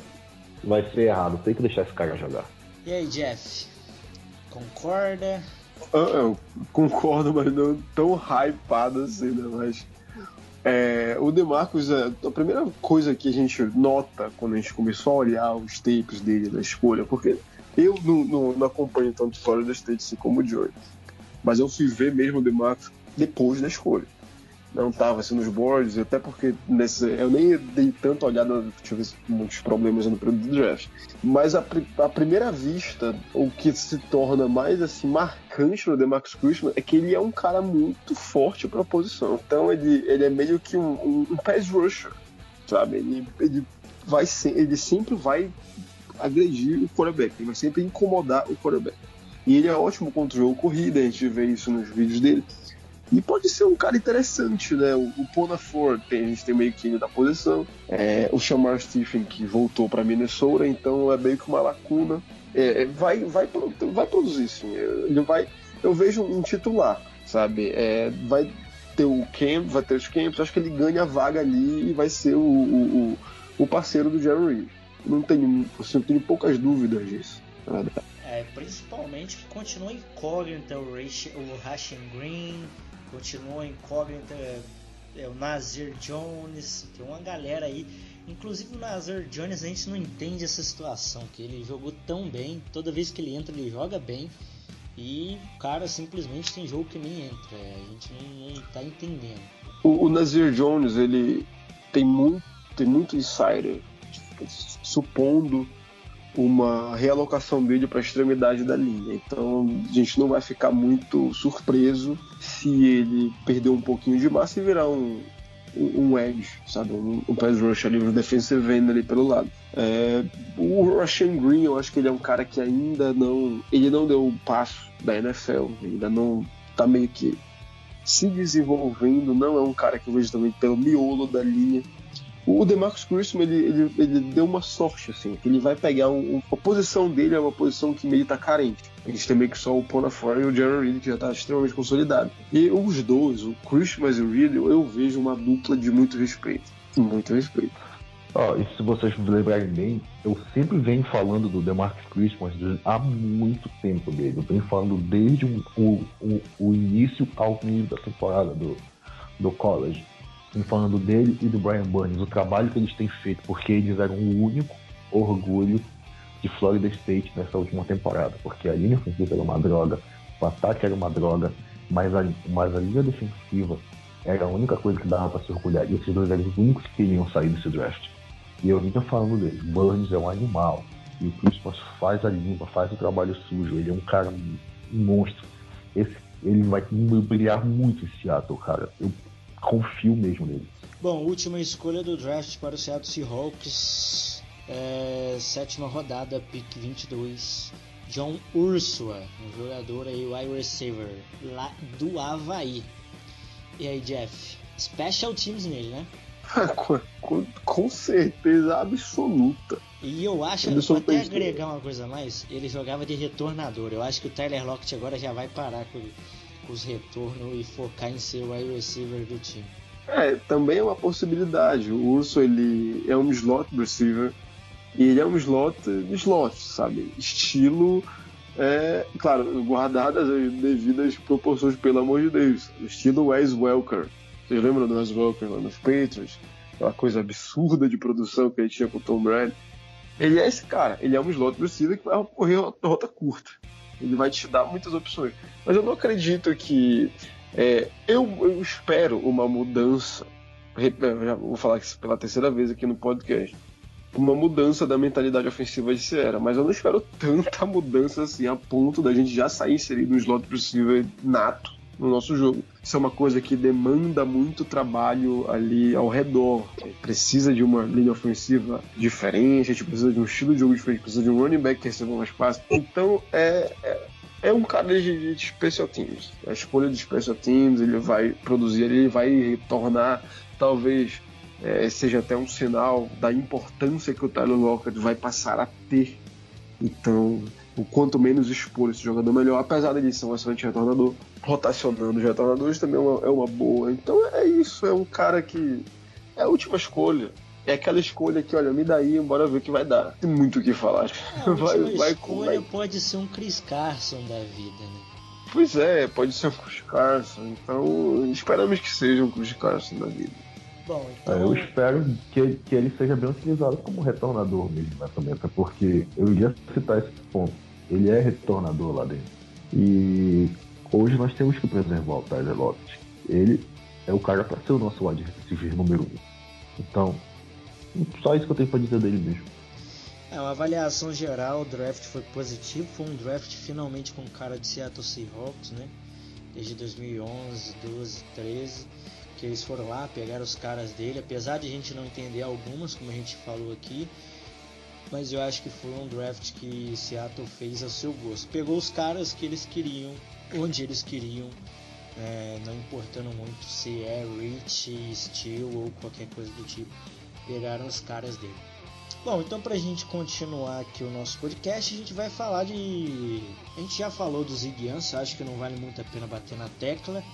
vai ser errado. Tem que deixar esse cara jogar. E aí, Jeff? Concorda? Ah, eu concordo, mas não tão hypado assim, né? Mas é, o DeMarcus, é, a primeira coisa que a gente nota quando a gente começou a olhar os tapes dele da escolha, porque eu não, não, não acompanho tanto fora da State assim como o Joey. Mas eu fui ver mesmo o DeMarcus depois da escolha. Não estava assim nos boards, até porque nesse, eu nem dei tanta olhada, tive muitos problemas no período do draft. Mas a, primeira vista, o que se torna mais assim marcante no DeMarcus Christian é que ele é um cara muito forte para a posição. Então ele, ele é meio que um, um, um pass rusher, sabe? Ele, ele, vai, ele sempre vai agredir o quarterback, ele vai sempre incomodar o quarterback. E ele é ótimo contra o jogo corrida, a gente vê isso nos vídeos dele. E pode ser um cara interessante, né? O, o Pona Ford, tem, a gente tem meio que da posição. É, o Shamar Stephen, que voltou para Minnesota, então é meio que uma lacuna. É, é vai, vai, vai produzir, sim. Ele vai. Eu vejo um titular. sabe? É, vai ter o camp, vai ter os camps, acho que ele ganha a vaga ali e vai ser o, o, o parceiro do Jerry Reed. Não tenho, assim, tenho poucas dúvidas disso. É, principalmente que continua incógnita o, o Rashin Green, continua incógnita é, o Nazir Jones, tem uma galera aí. Inclusive o Nazir Jones a gente não entende essa situação, que ele jogou tão bem, toda vez que ele entra ele joga bem, e o cara simplesmente tem jogo que nem entra. É, a gente não, não tá entendendo. O, o Nazir Jones, ele tem muito, tem muito insider supondo uma realocação dele para a extremidade da linha. Então a gente não vai ficar muito surpreso se ele perder um pouquinho de massa e virar um, um, edge, sabe? Um, um pass rush ali, um defensive end ali pelo lado. É, o Russian Green, eu acho que ele é um cara que ainda não. Ele não deu o um passo da NFL, ainda não tá meio que se desenvolvendo, não é um cara que eu vejo também pelo miolo da linha. O DeMarcus Christian, ele, ele, ele, deu uma sorte, assim, que ele vai pegar um, um, a posição dele é uma posição que meio tá carente. A gente tem meio que só o Ponafora e o Jerry Reed, que já tá extremamente consolidado. E os dois, o Christmas e o Reed, eu vejo uma dupla de muito respeito. Muito respeito. Oh, e se vocês lembrarem bem, eu sempre venho falando do DeMarcus Christmas há muito tempo dele. Eu venho falando desde o, o, o início ao fim da temporada do, do college. Venho falando dele e do Brian Burns, o trabalho que eles têm feito, porque eles eram o único orgulho de Florida State nessa última temporada. Porque a linha ofensiva era uma droga, o ataque era uma droga, mas a, mas a linha defensiva era a única coisa que dava para se orgulhar. E esses dois eram os únicos que iriam sair desse draft. E eu vinha falando dele. Burns é um animal. E o Christmas faz a limpa, faz o trabalho sujo. Ele é um cara um monstro. Esse, ele vai brilhar muito em Seattle, cara. Eu confio mesmo nele. Bom, última escolha do draft para o Seattle Seahawks. É, sétima rodada, pick 22. John Ursula, um jogador aí, wide receiver, lá do Havaí. E aí, Jeff? Special teams nele, né? com, com, certeza absoluta. E eu acho, vou até agregar uma coisa a mais, ele jogava de retornador. Eu acho que o Tyler Lockett agora já vai parar com, com os retornos e focar em ser o wide receiver do time. É, também é uma possibilidade. O Urso ele é um slot receiver e ele é um slot slot, sabe? Estilo, é, claro, guardadas as devidas proporções, pelo amor de Deus. Estilo Wes Welker vocês lembram do Wes Welker lá nos Patriots? Aquela coisa absurda de produção que ele tinha com o Tom Brady. Ele é esse cara, ele é um slot receiver que vai correr rota curta. Ele vai te dar muitas opções. Mas eu não acredito que. É, eu, eu, espero uma mudança. Já vou falar isso pela terceira vez aqui no podcast. Uma mudança da mentalidade ofensiva de Sierra, mas eu não espero tanta mudança assim a ponto da gente já sair inserido no slot receiver nato no nosso jogo. Isso é uma coisa que demanda muito trabalho ali ao redor. Precisa de uma linha ofensiva diferente, a gente precisa de um estilo de jogo diferente, precisa de um running back que receba mais passes. Então é, é, é um cara de, de special teams. A escolha de special teams, ele vai produzir, ele vai tornar talvez é, seja até um sinal da importância que o Tyler Lockett vai passar a ter. Então, o quanto menos expor esse jogador, melhor. Apesar dele ser um excelente retornador, rotacionando os retornadores também é uma, é uma boa. Então é isso, é um cara que é a última escolha. É aquela escolha que, olha, me dá aí, bora ver o que vai dar. Tem muito o que falar. É, a vai, vai, escolha vai... pode ser um Chris Carson da vida, né? Pois é, pode ser um Chris Carson. Então, esperamos que seja um Chris Carson da vida. Bom, então... Eu espero que, que ele seja bem utilizado como retornador mesmo nessa meta, porque eu iria citar esse ponto. Ele é retornador lá dentro. E hoje nós temos que preservar o Tyler Lockett. Ele é o cara para ser o nosso wide receiver número um. Então, só isso que eu tenho para dizer dele mesmo. É, uma avaliação geral, o draft foi positivo, foi um draft finalmente com cara de Seattle Seahawks, né? Desde 2011, 12, 13, que eles foram lá, pegaram os caras dele, apesar de a gente não entender algumas, como a gente falou aqui, mas eu acho que foi um draft que Seattle fez ao seu gosto. Pegou os caras que eles queriam, onde eles queriam, é, não importando muito se é Rich, Steel ou qualquer coisa do tipo. Pegaram os caras dele. Bom, então pra gente continuar aqui o nosso podcast, a gente vai falar de. A gente já falou dos Zig acho que não vale muito a pena bater na tecla.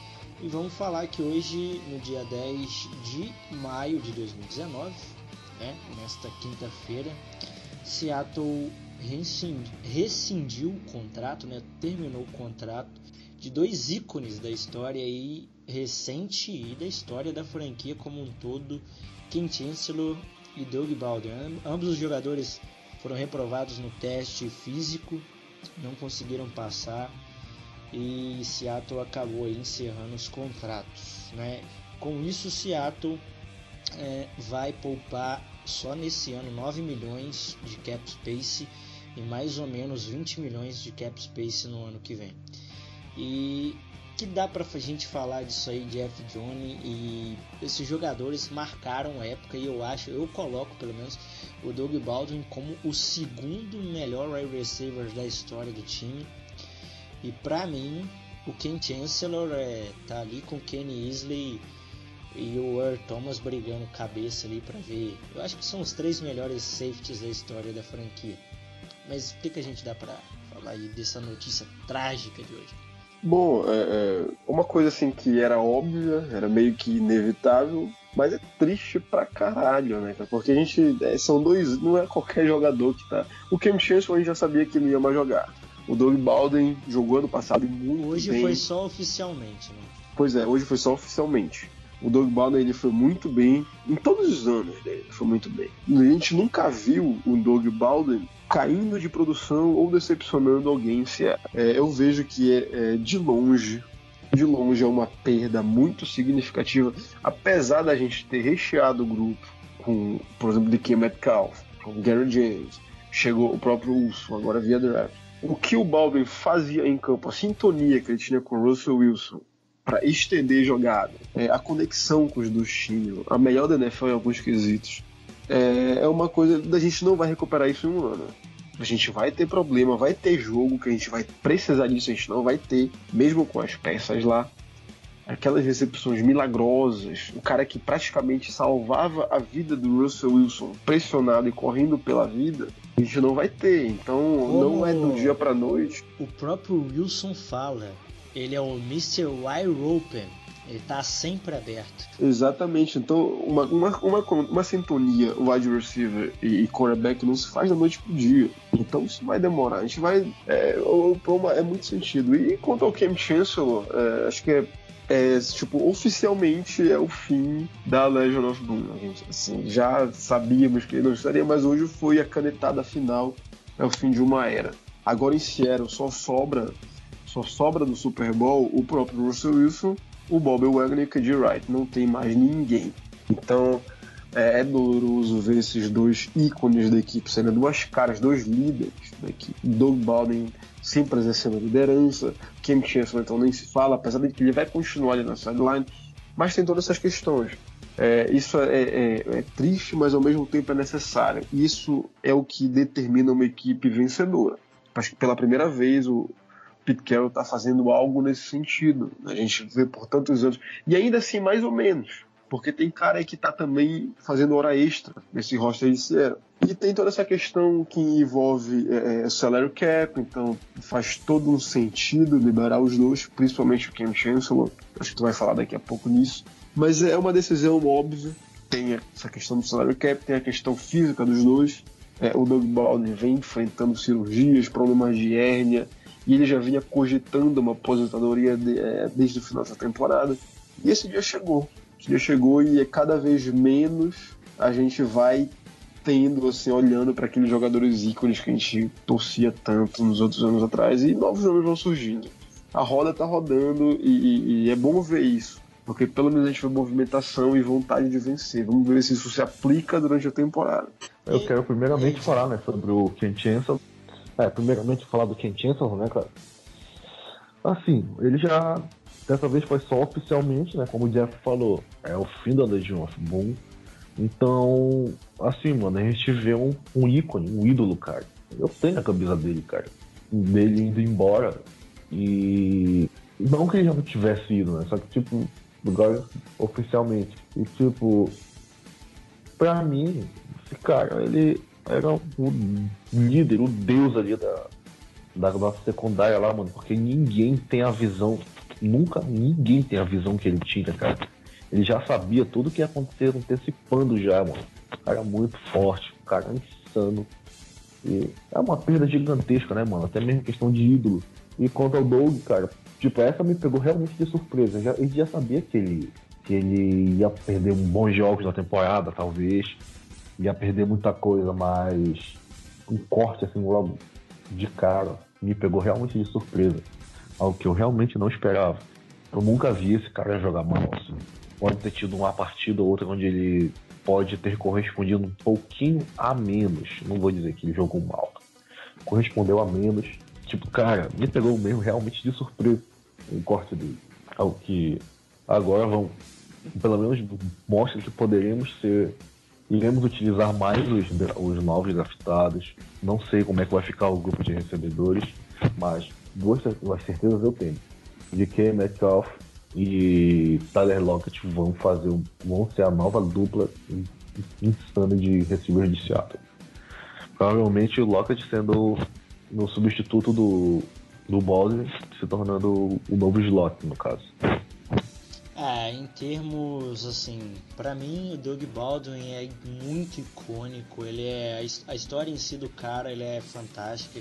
E vamos falar que hoje, no dia 10 de maio de 2019, né, nesta quinta-feira, Seattle rescindiu o contrato, né, terminou o contrato de dois ícones da história aí recente e da história da franquia como um todo, Ken Chancellor e Doug Baldwin. Ambos os jogadores foram reprovados no teste físico, não conseguiram passar e Seattle acabou encerrando os contratos. Né? Com isso, Seattle é, vai poupar só nesse ano 9 milhões de cap space e mais ou menos 20 milhões de cap space no ano que vem. E que dá pra gente falar disso aí, Jeff Johnny e esses jogadores marcaram época e eu acho, eu coloco pelo menos o Doug Baldwin como o segundo melhor wide receiver da história do time. E pra mim, o Ken Chancellor é, tá ali com o Kenny Isley e o Earl Thomas brigando cabeça ali para ver. Eu acho que são os três melhores safeties da história da franquia. Mas o que, que a gente dá para falar aí dessa notícia trágica de hoje? Bom, é, é, uma coisa assim que era óbvia, era meio que inevitável, mas é triste pra caralho, né? Porque a gente. É, são dois. Não é qualquer jogador que tá. O Cam Chancellor a gente já sabia que não ia mais jogar. O Doug Baldwin jogou ano passado muito hoje bem. Hoje foi só oficialmente, né? Pois é, hoje foi só oficialmente. O Doug Baldwin ele foi muito bem em todos os anos dele, foi muito bem. A gente nunca viu o Doug Baldwin caindo de produção ou decepcionando alguém. Se é, é eu vejo que é, é, de longe, de longe é uma perda muito significativa, apesar da gente ter recheado o grupo com, por exemplo, DK Metcalf, com Gary James, chegou o próprio Urso, agora via draft. O que o Baldwin fazia em campo, a sintonia que ele tinha com o Russell Wilson, para estender jogada, é, a conexão com os dois a melhor da NFL em alguns quesitos é, é uma coisa da gente não vai recuperar isso em um ano. A gente vai ter problema, vai ter jogo que a gente vai precisar disso, a gente não vai ter, mesmo com as peças lá. Aquelas recepções milagrosas, o cara que praticamente salvava a vida do Russell Wilson pressionado e correndo pela vida, a gente não vai ter. Então Como não é do dia para noite. O próprio Wilson fala, ele é o Mr. Wide Open ele tá sempre aberto. Exatamente. Então, uma, uma, uma, uma sintonia wide receiver e, e quarterback não se faz da noite pro dia. Então isso vai demorar. A gente vai. É, é muito sentido. E quanto ao Cam Chancellor, é, acho que é é, tipo, oficialmente é o fim da Legion of Boom. A gente, assim, já sabíamos que não estaria, mas hoje foi a canetada final, é o fim de uma era. Agora em Seattle só sobra, só sobra do Super Bowl o próprio Russell Wilson o Bob Wagner e o KJ Wright. Não tem mais ninguém. Então é, é doloroso ver esses dois ícones da equipe sendo duas caras, dois líderes da equipe. Doug Baldwin sempre exercendo a liderança, Kim Chancellor então nem se fala, apesar de que ele vai continuar ali na sideline, mas tem todas essas questões. É, isso é, é, é, triste, mas ao mesmo tempo é necessário. Isso é o que determina uma equipe vencedora. Acho que pela primeira vez o, Pete Carroll está fazendo algo nesse sentido. A gente vê por tantos anos. E ainda assim, mais ou menos. Porque tem cara aí que está também fazendo hora extra nesse roster de Sierra. E tem toda essa questão que envolve é, é, salary cap, então faz todo um sentido liberar os dois, principalmente o Ken Chancellor. Acho que tu vai falar daqui a pouco nisso. Mas é uma decisão óbvia. Tem essa questão do salary cap, tem a questão física dos dois. É, o Doug Baldwin vem enfrentando cirurgias, problemas de hérnia, e ele já vinha cogitando uma aposentadoria de, é, desde o final da temporada. E esse dia chegou. Dia chegou e é cada vez menos a gente vai tendo, assim, olhando para aqueles jogadores ícones que a gente torcia tanto nos outros anos atrás e novos nomes vão surgindo. A roda tá rodando e, e, e é bom ver isso. Porque pelo menos a gente vê movimentação e vontade de vencer. Vamos ver se isso se aplica durante a temporada. Eu quero primeiramente falar né, sobre o Ken Chancellor, é, primeiramente falar do Ken Chancellor, né, cara? Assim, ele já. Dessa vez foi só oficialmente, né? Como o Jeff falou, é o fim da Legion of Boom. Então, assim, mano, a gente vê um, um ícone, um ídolo, cara. Eu tenho a camisa dele, cara. Dele indo embora. E. Não que ele já não tivesse ido, né? Só que, tipo, agora oficialmente. E, tipo, pra mim, esse cara, ele era o líder, o deus ali da, da nossa secundária lá, mano, porque ninguém tem a visão, nunca ninguém tem a visão que ele tinha, cara. Ele já sabia tudo que ia acontecer antecipando já, mano. O cara é muito forte, o cara é insano. E é uma perda gigantesca, né, mano? Até mesmo questão de ídolo. E quanto ao Doug, cara, tipo, essa me pegou realmente de surpresa. Já, ele já sabia que ele, que ele ia perder bons jogos na temporada, talvez. Ia perder muita coisa, mas um corte assim logo de cara me pegou realmente de surpresa. Algo que eu realmente não esperava. Eu nunca vi esse cara jogar mal assim. Pode ter tido uma partida ou outra onde ele pode ter correspondido um pouquinho a menos. Não vou dizer que ele jogou mal. Correspondeu a menos. Tipo, cara, me pegou mesmo realmente de surpresa o corte dele. Algo que agora vão, pelo menos mostra que poderemos ser. Iremos utilizar mais os, os novos draftados. Não sei como é que vai ficar o grupo de recebedores, mas duas, duas certezas eu tenho. De que Metcalf e Tyler Lockett vão fazer vão ser a nova dupla insana de receivers de Seattle. Provavelmente o Lockett sendo no substituto do, do Baldwin, se tornando o novo slot, no caso. É, em termos assim, para mim o Doug Baldwin é muito icônico. Ele é a história em si do cara, ele é fantástica.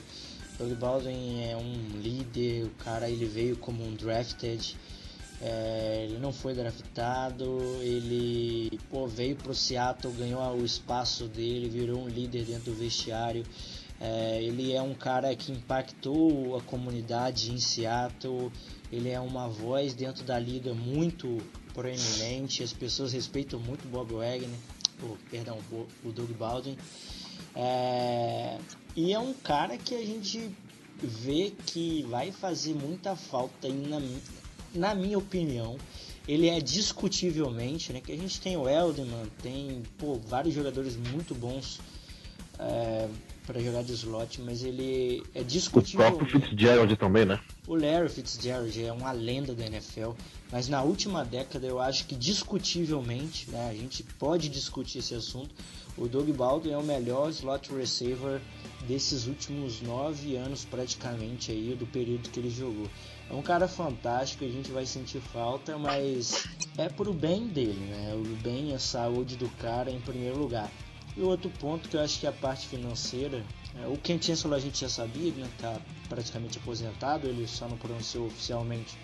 Doug Baldwin é um líder, o cara ele veio como um drafted, é, ele não foi draftado, ele pô, veio pro Seattle, ganhou o espaço dele, virou um líder dentro do vestiário. É, ele é um cara que impactou a comunidade em Seattle. Ele é uma voz dentro da liga muito proeminente. As pessoas respeitam muito Bob Wagner, oh, perdão, o Doug Baldwin. É, e é um cara que a gente vê que vai fazer muita falta na, na minha opinião. Ele é discutivelmente, né? Que a gente tem o Elderman, tem pô, vários jogadores muito bons. É, para jogar de slot, mas ele é discutível. O próprio Fitzgerald também, né? O Larry Fitzgerald é uma lenda da NFL, mas na última década eu acho que discutivelmente, né, a gente pode discutir esse assunto, o Doug Baldwin é o melhor slot receiver desses últimos nove anos praticamente aí do período que ele jogou. É um cara fantástico, a gente vai sentir falta, mas é pro bem dele, né? O bem a saúde do cara em primeiro lugar. E o outro ponto que eu acho que é a parte financeira, é, o Chancellor a gente já sabia, né, tá praticamente aposentado, ele só não pronunciou oficialmente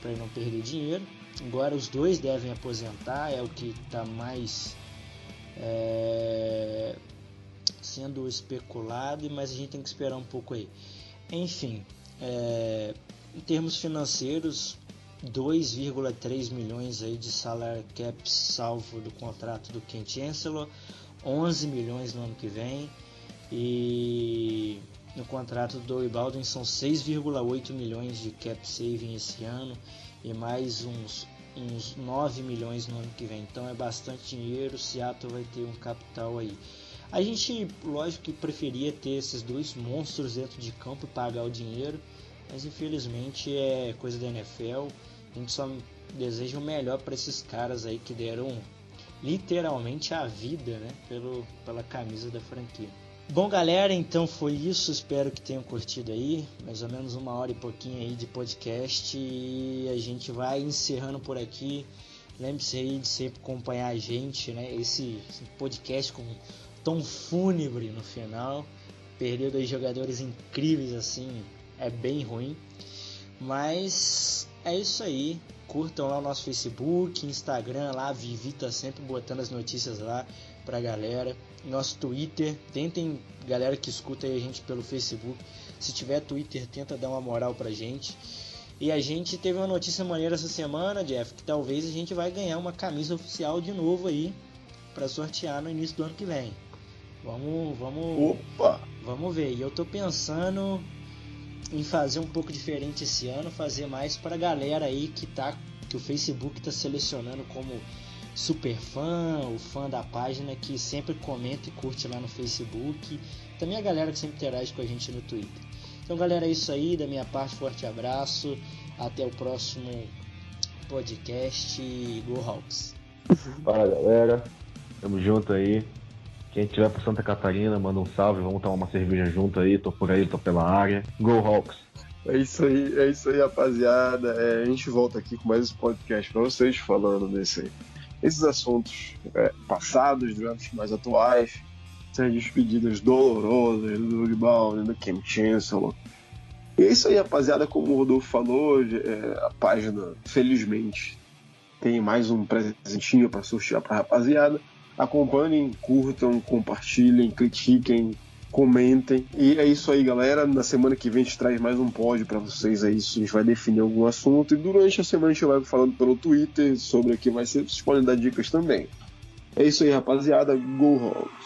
para não perder dinheiro. Agora os dois devem aposentar, é o que está mais é, sendo especulado, mas a gente tem que esperar um pouco aí. Enfim, é, em termos financeiros, 2,3 milhões aí de salário cap salvo do contrato do Ken Chancellor. 11 milhões no ano que vem e no contrato do Baldwin são 6,8 milhões de cap saving esse ano e mais uns, uns 9 milhões no ano que vem. Então é bastante dinheiro, Seattle vai ter um capital aí. A gente, lógico que preferia ter esses dois monstros dentro de campo e pagar o dinheiro, mas infelizmente é coisa da NFL. A gente só deseja o melhor para esses caras aí que deram literalmente a vida né, pelo, pela camisa da franquia. Bom, galera, então foi isso. Espero que tenham curtido aí. Mais ou menos uma hora e pouquinho aí de podcast. E a gente vai encerrando por aqui. Lembre-se aí de sempre acompanhar a gente, né? Esse, esse podcast com tom fúnebre no final. Perder dois jogadores incríveis assim é bem ruim. Mas é isso aí. Curtam lá o nosso Facebook, Instagram lá, Vivi tá sempre botando as notícias lá pra galera. Nosso Twitter, tentem, galera que escuta aí a gente pelo Facebook, se tiver Twitter, tenta dar uma moral pra gente. E a gente teve uma notícia maneira essa semana, Jeff, que talvez a gente vai ganhar uma camisa oficial de novo aí para sortear no início do ano que vem. Vamos, vamos, Opa! vamos ver. E eu tô pensando em fazer um pouco diferente esse ano, fazer mais para a galera aí que tá que o Facebook está selecionando como super fã, o fã da página que sempre comenta e curte lá no Facebook, também a galera que sempre interage com a gente no Twitter. Então, galera, é isso aí, da minha parte, forte abraço, até o próximo podcast Go Hawks. Fala, galera. Tamo junto aí. Quem tiver por Santa Catarina, manda um salve, vamos tomar uma cerveja junto aí, tô por aí, tô pela área. Go Hawks! É isso aí, é isso aí, rapaziada. É, a gente volta aqui com mais esse podcast pra vocês falando desse, esses assuntos é, passados, dramas mais atuais, essas despedidas dolorosas do Doug do Kim Chancellor. E é isso aí, rapaziada. Como o Rodolfo falou, é, a página, felizmente, tem mais um presentinho para sortear para rapaziada. Acompanhem, curtam, compartilhem, critiquem, comentem. E é isso aí, galera. Na semana que vem a gente traz mais um pódio para vocês aí. A gente vai definir algum assunto. E durante a semana a gente vai falando pelo Twitter sobre o que vai ser. Vocês podem dar dicas também. É isso aí, rapaziada. Go Hawks!